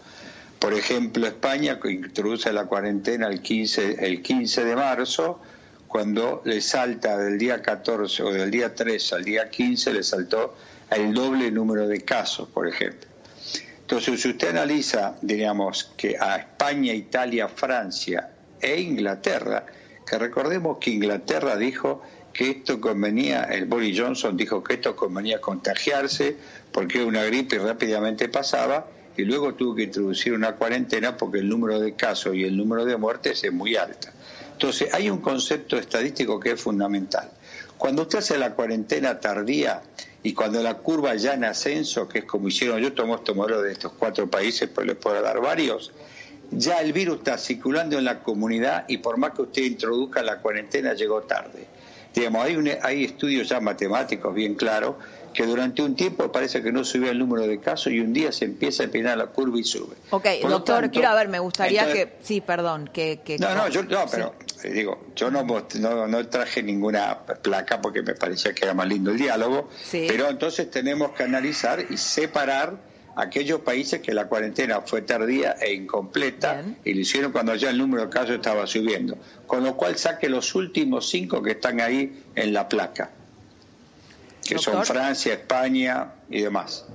Speaker 21: Por ejemplo, España introduce la cuarentena el 15, el 15 de marzo, cuando le salta del día 14 o del día 13 al día 15, le saltó el doble número de casos, por ejemplo. Entonces, si usted analiza, diríamos, que a España, Italia, Francia e Inglaterra, que recordemos que Inglaterra dijo que esto convenía, el Boris Johnson dijo que esto convenía contagiarse porque era una gripe y rápidamente pasaba, y luego tuvo que introducir una cuarentena porque el número de casos y el número de muertes es muy alta. Entonces, hay un concepto estadístico que es fundamental. Cuando usted hace la cuarentena tardía y cuando la curva ya en ascenso, que es como hicieron, yo tomo este modelo de estos cuatro países, pues les puedo dar varios, ya el virus está circulando en la comunidad y por más que usted introduzca la cuarentena, llegó tarde. Digamos, hay, un, hay estudios ya matemáticos bien claros que durante un tiempo parece que no subía el número de casos y un día se empieza a empinar la curva y sube.
Speaker 1: Ok,
Speaker 21: Por
Speaker 1: doctor,
Speaker 21: tanto,
Speaker 1: quiero a ver, me gustaría
Speaker 21: entonces-
Speaker 1: que, sí, perdón, que... que
Speaker 21: No, no, yo no, pero eh, digo, yo no, no, no traje ninguna placa porque me parecía que era más lindo el diálogo,
Speaker 1: Sí.
Speaker 21: pero entonces tenemos que analizar y separar aquellos países que la cuarentena fue tardía e incompleta y lo hicieron cuando ya el número de casos estaba subiendo, con lo cual saque los últimos cinco que están ahí en la placa, que son. Francia, España y demás.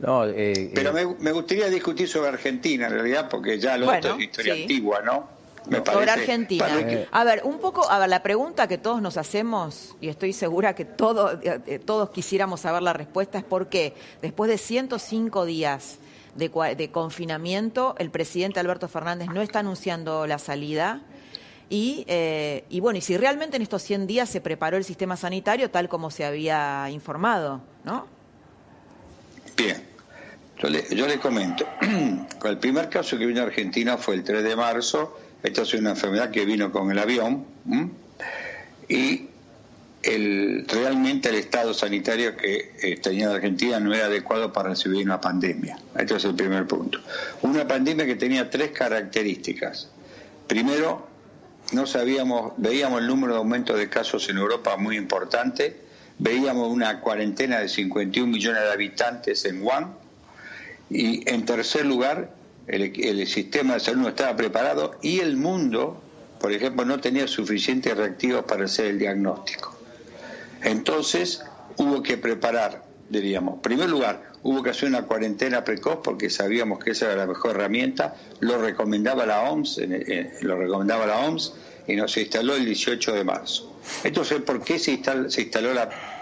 Speaker 20: No, eh,
Speaker 21: Pero
Speaker 20: eh,
Speaker 21: me, me gustaría discutir sobre Argentina en realidad, porque ya lo
Speaker 1: Bueno,
Speaker 21: otro es historia
Speaker 1: sí.
Speaker 21: antigua, ¿no? Me
Speaker 1: sobre
Speaker 21: parece-
Speaker 1: Argentina. A ver, un poco, a ver, la pregunta que todos nos hacemos, y estoy segura que todo- eh, eh, todos quisiéramos saber la respuesta, es por qué después de 105 días de, confinamiento, el presidente Alberto Fernández no está anunciando la salida. Y, eh, y bueno, y si realmente en estos 100 días se preparó el sistema sanitario tal como se había informado, ¿no?
Speaker 21: Bien, yo le, yo le comento. el primer caso que vino a Argentina fue el 3 de marzo. Esta es una enfermedad que vino con el avión. Y realmente el estado sanitario que eh, tenía Argentina no era adecuado para recibir una pandemia. Este es el primer punto. Una pandemia que tenía tres características. Primero, no sabíamos, veíamos el número de aumento de casos en Europa muy importante, veíamos una cuarentena de 51 millones de habitantes en Wuhan, y en tercer lugar, el, sistema de salud no estaba preparado y el mundo, por ejemplo, no tenía suficientes reactivos para hacer el diagnóstico. Entonces hubo que preparar, diríamos, en primer lugar, hubo que hacer una cuarentena precoz porque sabíamos que esa era la mejor herramienta, lo recomendaba la OMS, lo recomendaba la OMS y nos instaló el 18 de marzo. Entonces, ¿por qué se, instal- se instaló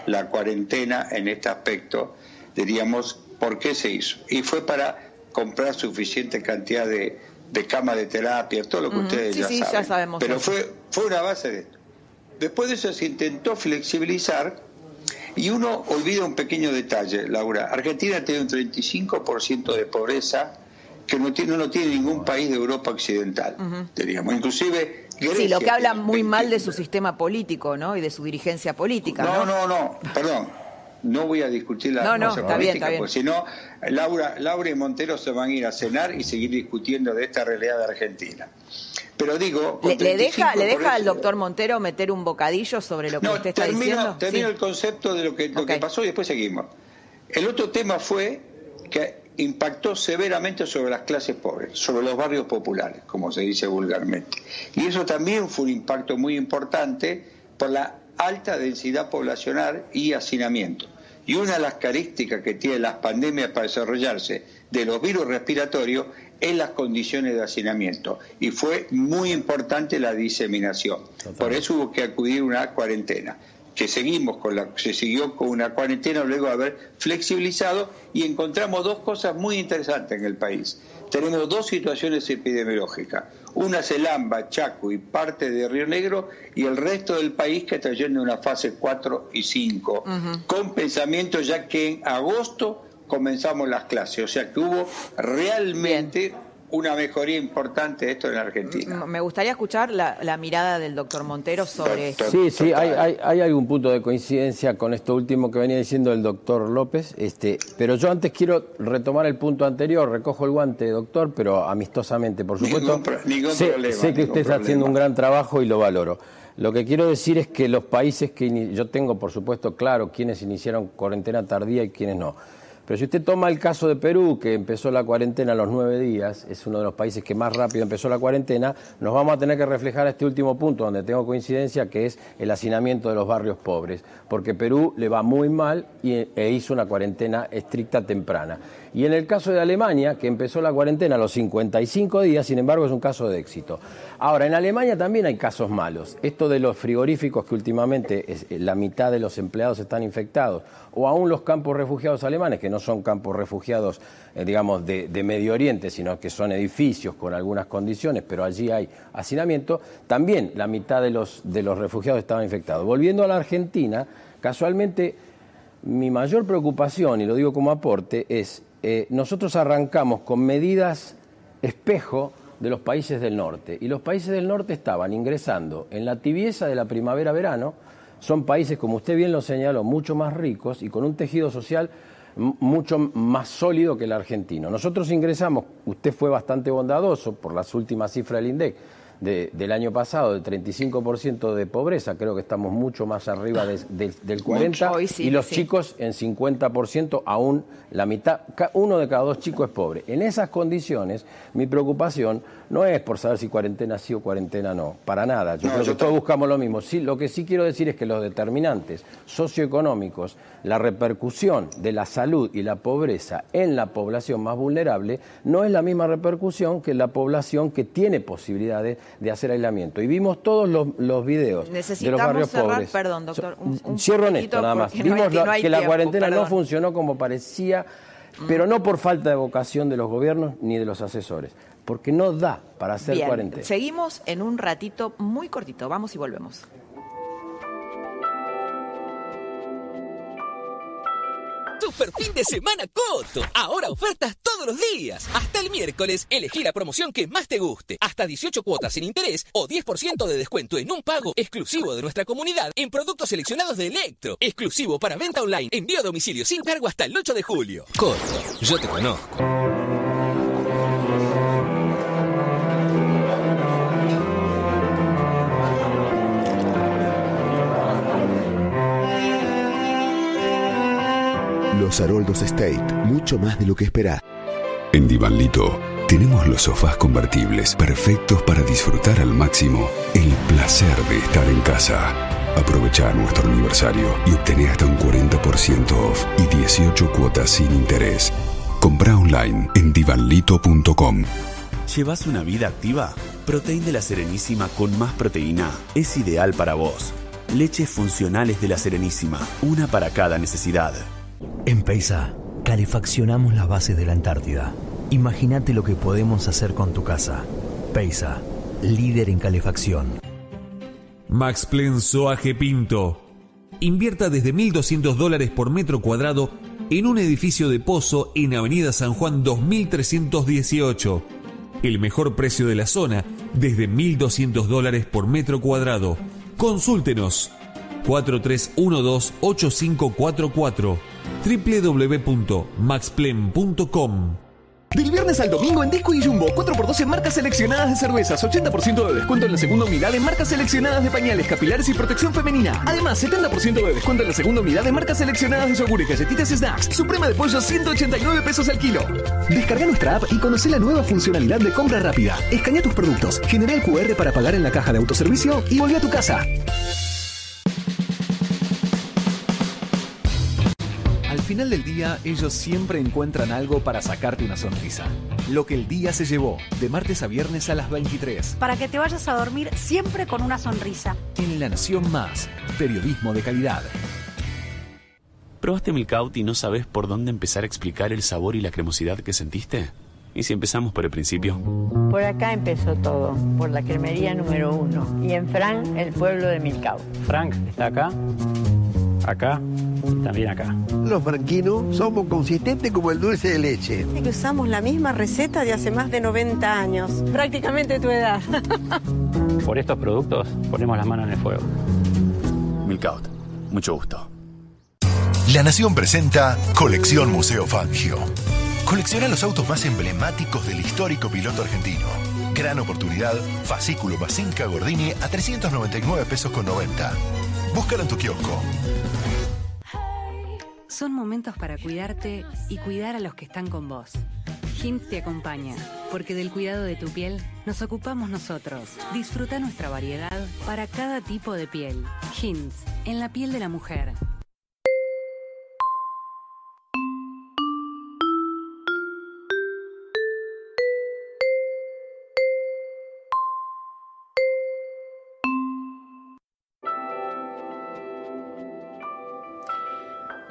Speaker 21: la cuarentena en este aspecto? Diríamos, ¿por qué se hizo? Y fue para comprar suficiente cantidad de, de camas de terapia, todo lo que
Speaker 1: Ujú.
Speaker 21: ustedes
Speaker 1: Sí,
Speaker 21: ya
Speaker 1: sí, ya
Speaker 21: saben.
Speaker 1: sabemos
Speaker 21: Pero
Speaker 1: eso.
Speaker 21: fue, fue una base de esto. Después de eso se intentó flexibilizar y uno olvida un pequeño detalle, Laura. Argentina tiene un 35% de pobreza que no tiene, no lo tiene ningún país de Europa occidental, diríamos. Inclusive
Speaker 1: Sí,
Speaker 21: Grecia
Speaker 1: lo que habla muy mal de su sistema político, ¿no? Y de su dirigencia política, ¿no?
Speaker 21: No, no, no, perdón. No voy a discutir la
Speaker 1: No, bien,
Speaker 21: política,
Speaker 1: bien.
Speaker 21: porque si no, Laura, Laura y Montero se van a ir a cenar y seguir discutiendo de esta realidad de Argentina. Pero digo,
Speaker 1: ¿Le, deja,
Speaker 21: 35
Speaker 1: ¿Le deja al doctor Montero meter un bocadillo sobre lo que
Speaker 21: No,
Speaker 1: usted está
Speaker 21: termino,
Speaker 1: diciendo?
Speaker 21: termino
Speaker 1: Sí.
Speaker 21: el concepto de lo que, lo que pasó y después seguimos. El otro tema fue que impactó severamente sobre las clases pobres, sobre los barrios populares, como se dice vulgarmente. Y eso también fue un impacto muy importante por la alta densidad poblacional y hacinamiento. Y una de las características que tienen las pandemias para desarrollarse de los virus respiratorios es las condiciones de hacinamiento. Y fue muy importante la diseminación. Por eso hubo que acudir a una cuarentena que seguimos con la se siguió con una cuarentena luego de haber flexibilizado y encontramos dos cosas muy interesantes en el país. Tenemos dos situaciones epidemiológicas. Una es el AMBA, Chaco y parte de Río Negro y el resto del país que está yendo en una fase 4 y 5 con pensamiento ya que en agosto comenzamos las clases, o sea que hubo realmente una mejoría importante esto en la Argentina.
Speaker 1: Me gustaría escuchar la, la mirada del doctor Montero sobre esto.
Speaker 20: Sí, sí, hay, hay, hay algún punto de coincidencia con esto último que venía diciendo el doctor López, este, pero yo antes quiero retomar el punto anterior, recojo el guante, doctor, pero amistosamente, por supuesto.
Speaker 21: Ningún pro- ningún
Speaker 20: sé,
Speaker 21: problema,
Speaker 20: sé que usted está
Speaker 21: problema.
Speaker 20: haciendo un gran trabajo y lo valoro. Lo que quiero decir es que los países que yo tengo, por supuesto, claro quiénes iniciaron cuarentena tardía y quiénes no. Pero si usted toma el caso de Perú, que empezó la cuarentena a los nueve días, es uno de los países que más rápido empezó la cuarentena, nos vamos a tener que reflejar a este último punto donde tengo coincidencia, que es el hacinamiento de los barrios pobres. Porque Perú le va muy mal y, e hizo una cuarentena estricta temprana. Y en el caso de Alemania, que empezó la cuarentena a los 55 días, sin embargo, es un caso de éxito. Ahora, en Alemania también hay casos malos. Esto de los frigoríficos, que últimamente es- la mitad de los empleados están infectados, o aún los campos refugiados alemanes, que no son campos refugiados, eh, digamos, de, Medio Oriente, sino que son edificios con algunas condiciones, pero allí hay hacinamiento, también la mitad de los, de los refugiados estaban infectados. Volviendo a la Argentina, casualmente mi mayor preocupación, y lo digo como aporte, es eh, nosotros arrancamos con medidas espejo de los países del norte. Y los países del norte estaban ingresando en la tibieza de la primavera-verano. Son países, como usted bien lo señaló, mucho más ricos y con un tejido social mucho más sólido que el argentino. Nosotros ingresamos, usted fue bastante bondadoso por las últimas cifras del INDEC, de- del año pasado, del 35% de pobreza, creo que estamos mucho más arriba de- de- del 40%,
Speaker 1: Hoy sí,
Speaker 20: y los
Speaker 1: sí.
Speaker 20: chicos en 50%, aún la mitad, uno de cada dos chicos es pobre. En esas condiciones, mi preocupación no es por saber si cuarentena sí o cuarentena no, para nada. Yo
Speaker 21: No,
Speaker 20: creo
Speaker 21: yo
Speaker 20: que todos buscamos lo mismo. Sí, lo que sí quiero decir es que los determinantes socioeconómicos, la repercusión de la salud y la pobreza en la población más vulnerable, no es la misma repercusión que la población que tiene posibilidades de hacer aislamiento. Y vimos todos los, los videos de los barrios
Speaker 1: cerrar,
Speaker 20: pobres.
Speaker 1: perdón, doctor, un- un
Speaker 20: Cierro en esto nada más.
Speaker 1: no
Speaker 20: Vimos
Speaker 1: no hay
Speaker 20: que la cuarentena no funcionó como parecía, pero no por falta de vocación de los gobiernos ni de los asesores, porque no da para hacer
Speaker 1: Bien,
Speaker 20: cuarentena.
Speaker 1: seguimos en un ratito muy cortito. Vamos y volvemos.
Speaker 22: Super fin de semana Coto. Ahora ofertas todos los días. Hasta el miércoles, elegí la promoción que más te guste. Hasta 18 cuotas sin interés o 10% de descuento en un pago exclusivo de nuestra comunidad en productos seleccionados de Electro. Exclusivo para venta online. Envío a domicilio sin cargo hasta el 8 de julio. Coto, yo te conozco.
Speaker 10: Los Haroldos State, mucho más de lo que esperás. En Divanlito tenemos los sofás convertibles perfectos para disfrutar al máximo el placer de estar en casa. Aprovecha nuestro aniversario y obtené hasta un 40% off y 18 cuotas sin interés. Compra online en divanlito.com.
Speaker 15: ¿Llevas una vida activa? Protein de la Serenísima con más proteína es ideal para vos. Leches funcionales de la Serenísima, una para cada necesidad.
Speaker 9: En Peisa, calefaccionamos las bases de la Antártida. Imagínate lo que podemos hacer con tu casa. Peisa, líder en calefacción.
Speaker 16: Max Plan Soaje Pinto. Invierta desde 1.200 dólares por metro cuadrado en un edificio de pozo en Avenida San Juan 2318. El mejor precio de la zona desde 1.200 dólares por metro cuadrado. Consúltenos 4312-8544 www.maxplen.com
Speaker 23: Del viernes al domingo en Disco y Jumbo, 4x2 en marcas seleccionadas de cervezas, 80% de descuento en la segunda unidad en marcas seleccionadas de pañales, capilares y protección femenina. Además, 70% de descuento en la segunda unidad en marcas seleccionadas de yogures, galletitas y snacks. Suprema de pollo, 189 pesos al kilo. Descarga nuestra app y conoce la nueva funcionalidad de compra rápida. Escanea tus productos, genera el QR para pagar en la caja de autoservicio y volví a tu casa.
Speaker 24: Final del día, ellos siempre encuentran algo para sacarte una sonrisa. Lo que el día se llevó, de martes a viernes a las 23.
Speaker 25: para que te vayas a dormir siempre con una sonrisa.
Speaker 24: En La Nación Más, periodismo de calidad.
Speaker 15: ¿Probaste Milkout y no sabes por dónde empezar a explicar el sabor y la cremosidad que sentiste? ¿Y si empezamos por el principio?
Speaker 17: Por acá empezó todo, por la cremería número uno. Y en Fran, el pueblo de Milcao.
Speaker 19: Frank, ¿está acá? Acá y también acá.
Speaker 26: Los branquinos somos consistentes como el dulce de leche.
Speaker 27: que usamos la misma receta de hace más de 90 años, prácticamente tu edad.
Speaker 19: Por estos productos ponemos las manos en el fuego.
Speaker 28: Milkout, mucho gusto.
Speaker 29: La Nación presenta Colección Museo Fangio. Colecciona los autos más emblemáticos del histórico piloto argentino. Gran oportunidad, fascículo más Inca Gordini a 399 pesos con 90. Búscalo en tu kiosco.
Speaker 12: Son momentos para cuidarte y cuidar a los que están con vos. Hints te acompaña, porque del cuidado de tu piel nos ocupamos nosotros. Disfruta nuestra variedad para cada tipo de piel. Hints, en la piel de la mujer.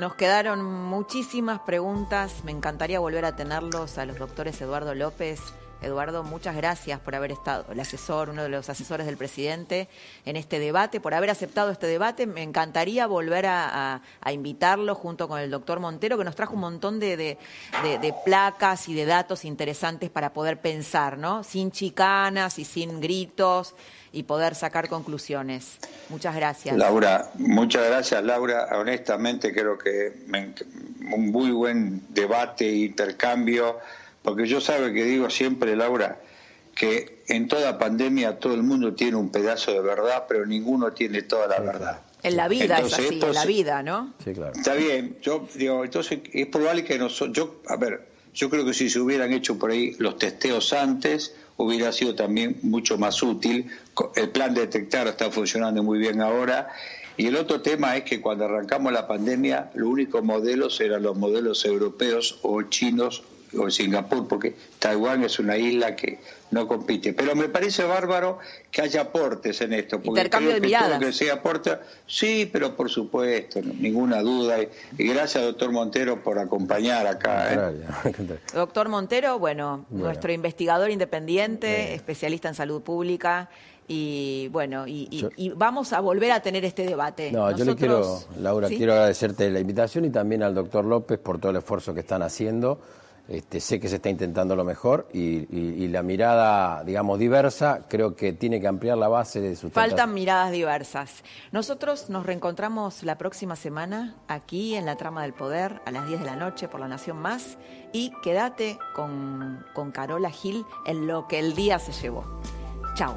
Speaker 1: Nos quedaron muchísimas preguntas. Me encantaría volver a tenerlos a los doctores Eduardo López. Eduardo, muchas gracias por haber estado, el asesor, uno de los asesores del presidente, en este debate, por haber aceptado este debate. Me encantaría volver a, invitarlo junto con el doctor Montero, que nos trajo un montón de, de- placas y de datos interesantes para poder pensar, ¿no? Sin chicanas y sin gritos y poder sacar conclusiones. Muchas gracias.
Speaker 21: Laura, muchas gracias, Laura. Honestamente creo que me un muy buen debate, intercambio, porque yo sabe que digo siempre, Laura, que en toda pandemia todo el mundo tiene un pedazo de verdad, pero ninguno tiene toda la verdad.
Speaker 1: En la vida
Speaker 21: Entonces,
Speaker 1: es así, en la vida, ¿no?
Speaker 20: Sí, claro.
Speaker 21: Está bien, yo digo, entonces es probable que nosotros, yo, a ver, yo creo que si se hubieran hecho por ahí los testeos antes, hubiera sido también mucho más útil. El plan de detectar está funcionando muy bien ahora. Y el otro tema es que cuando arrancamos la pandemia, los únicos modelos eran los modelos europeos o chinos o Singapur, porque Taiwán es una isla que no compite. Pero me parece bárbaro que haya aportes en esto. Porque
Speaker 1: Intercambio
Speaker 21: creo
Speaker 1: de
Speaker 21: que
Speaker 1: miradas.
Speaker 21: que se aporta, sí, pero por supuesto, no- ninguna duda. Y, gracias, doctor Montero, por acompañar acá. ¿eh?
Speaker 1: Doctor Montero, bueno,
Speaker 21: Bueno.
Speaker 1: nuestro investigador independiente, especialista en salud pública. Y bueno, y, y-
Speaker 20: Yo-
Speaker 1: y vamos a volver a tener este debate.
Speaker 20: No, yo le quiero, Laura,
Speaker 1: ¿Sí?
Speaker 20: quiero agradecerte la invitación y también al doctor López por todo el esfuerzo que están haciendo. Este, sé que se está intentando lo mejor y, y- y la mirada, digamos, diversa, creo que tiene que ampliar la base de su
Speaker 1: Faltan miradas diversas. Nosotros nos reencontramos la próxima semana aquí en la Trama del Poder a las 10 de la noche por La Nación Más y quédate con, con Carola Gil en lo que el día se llevó. Chao.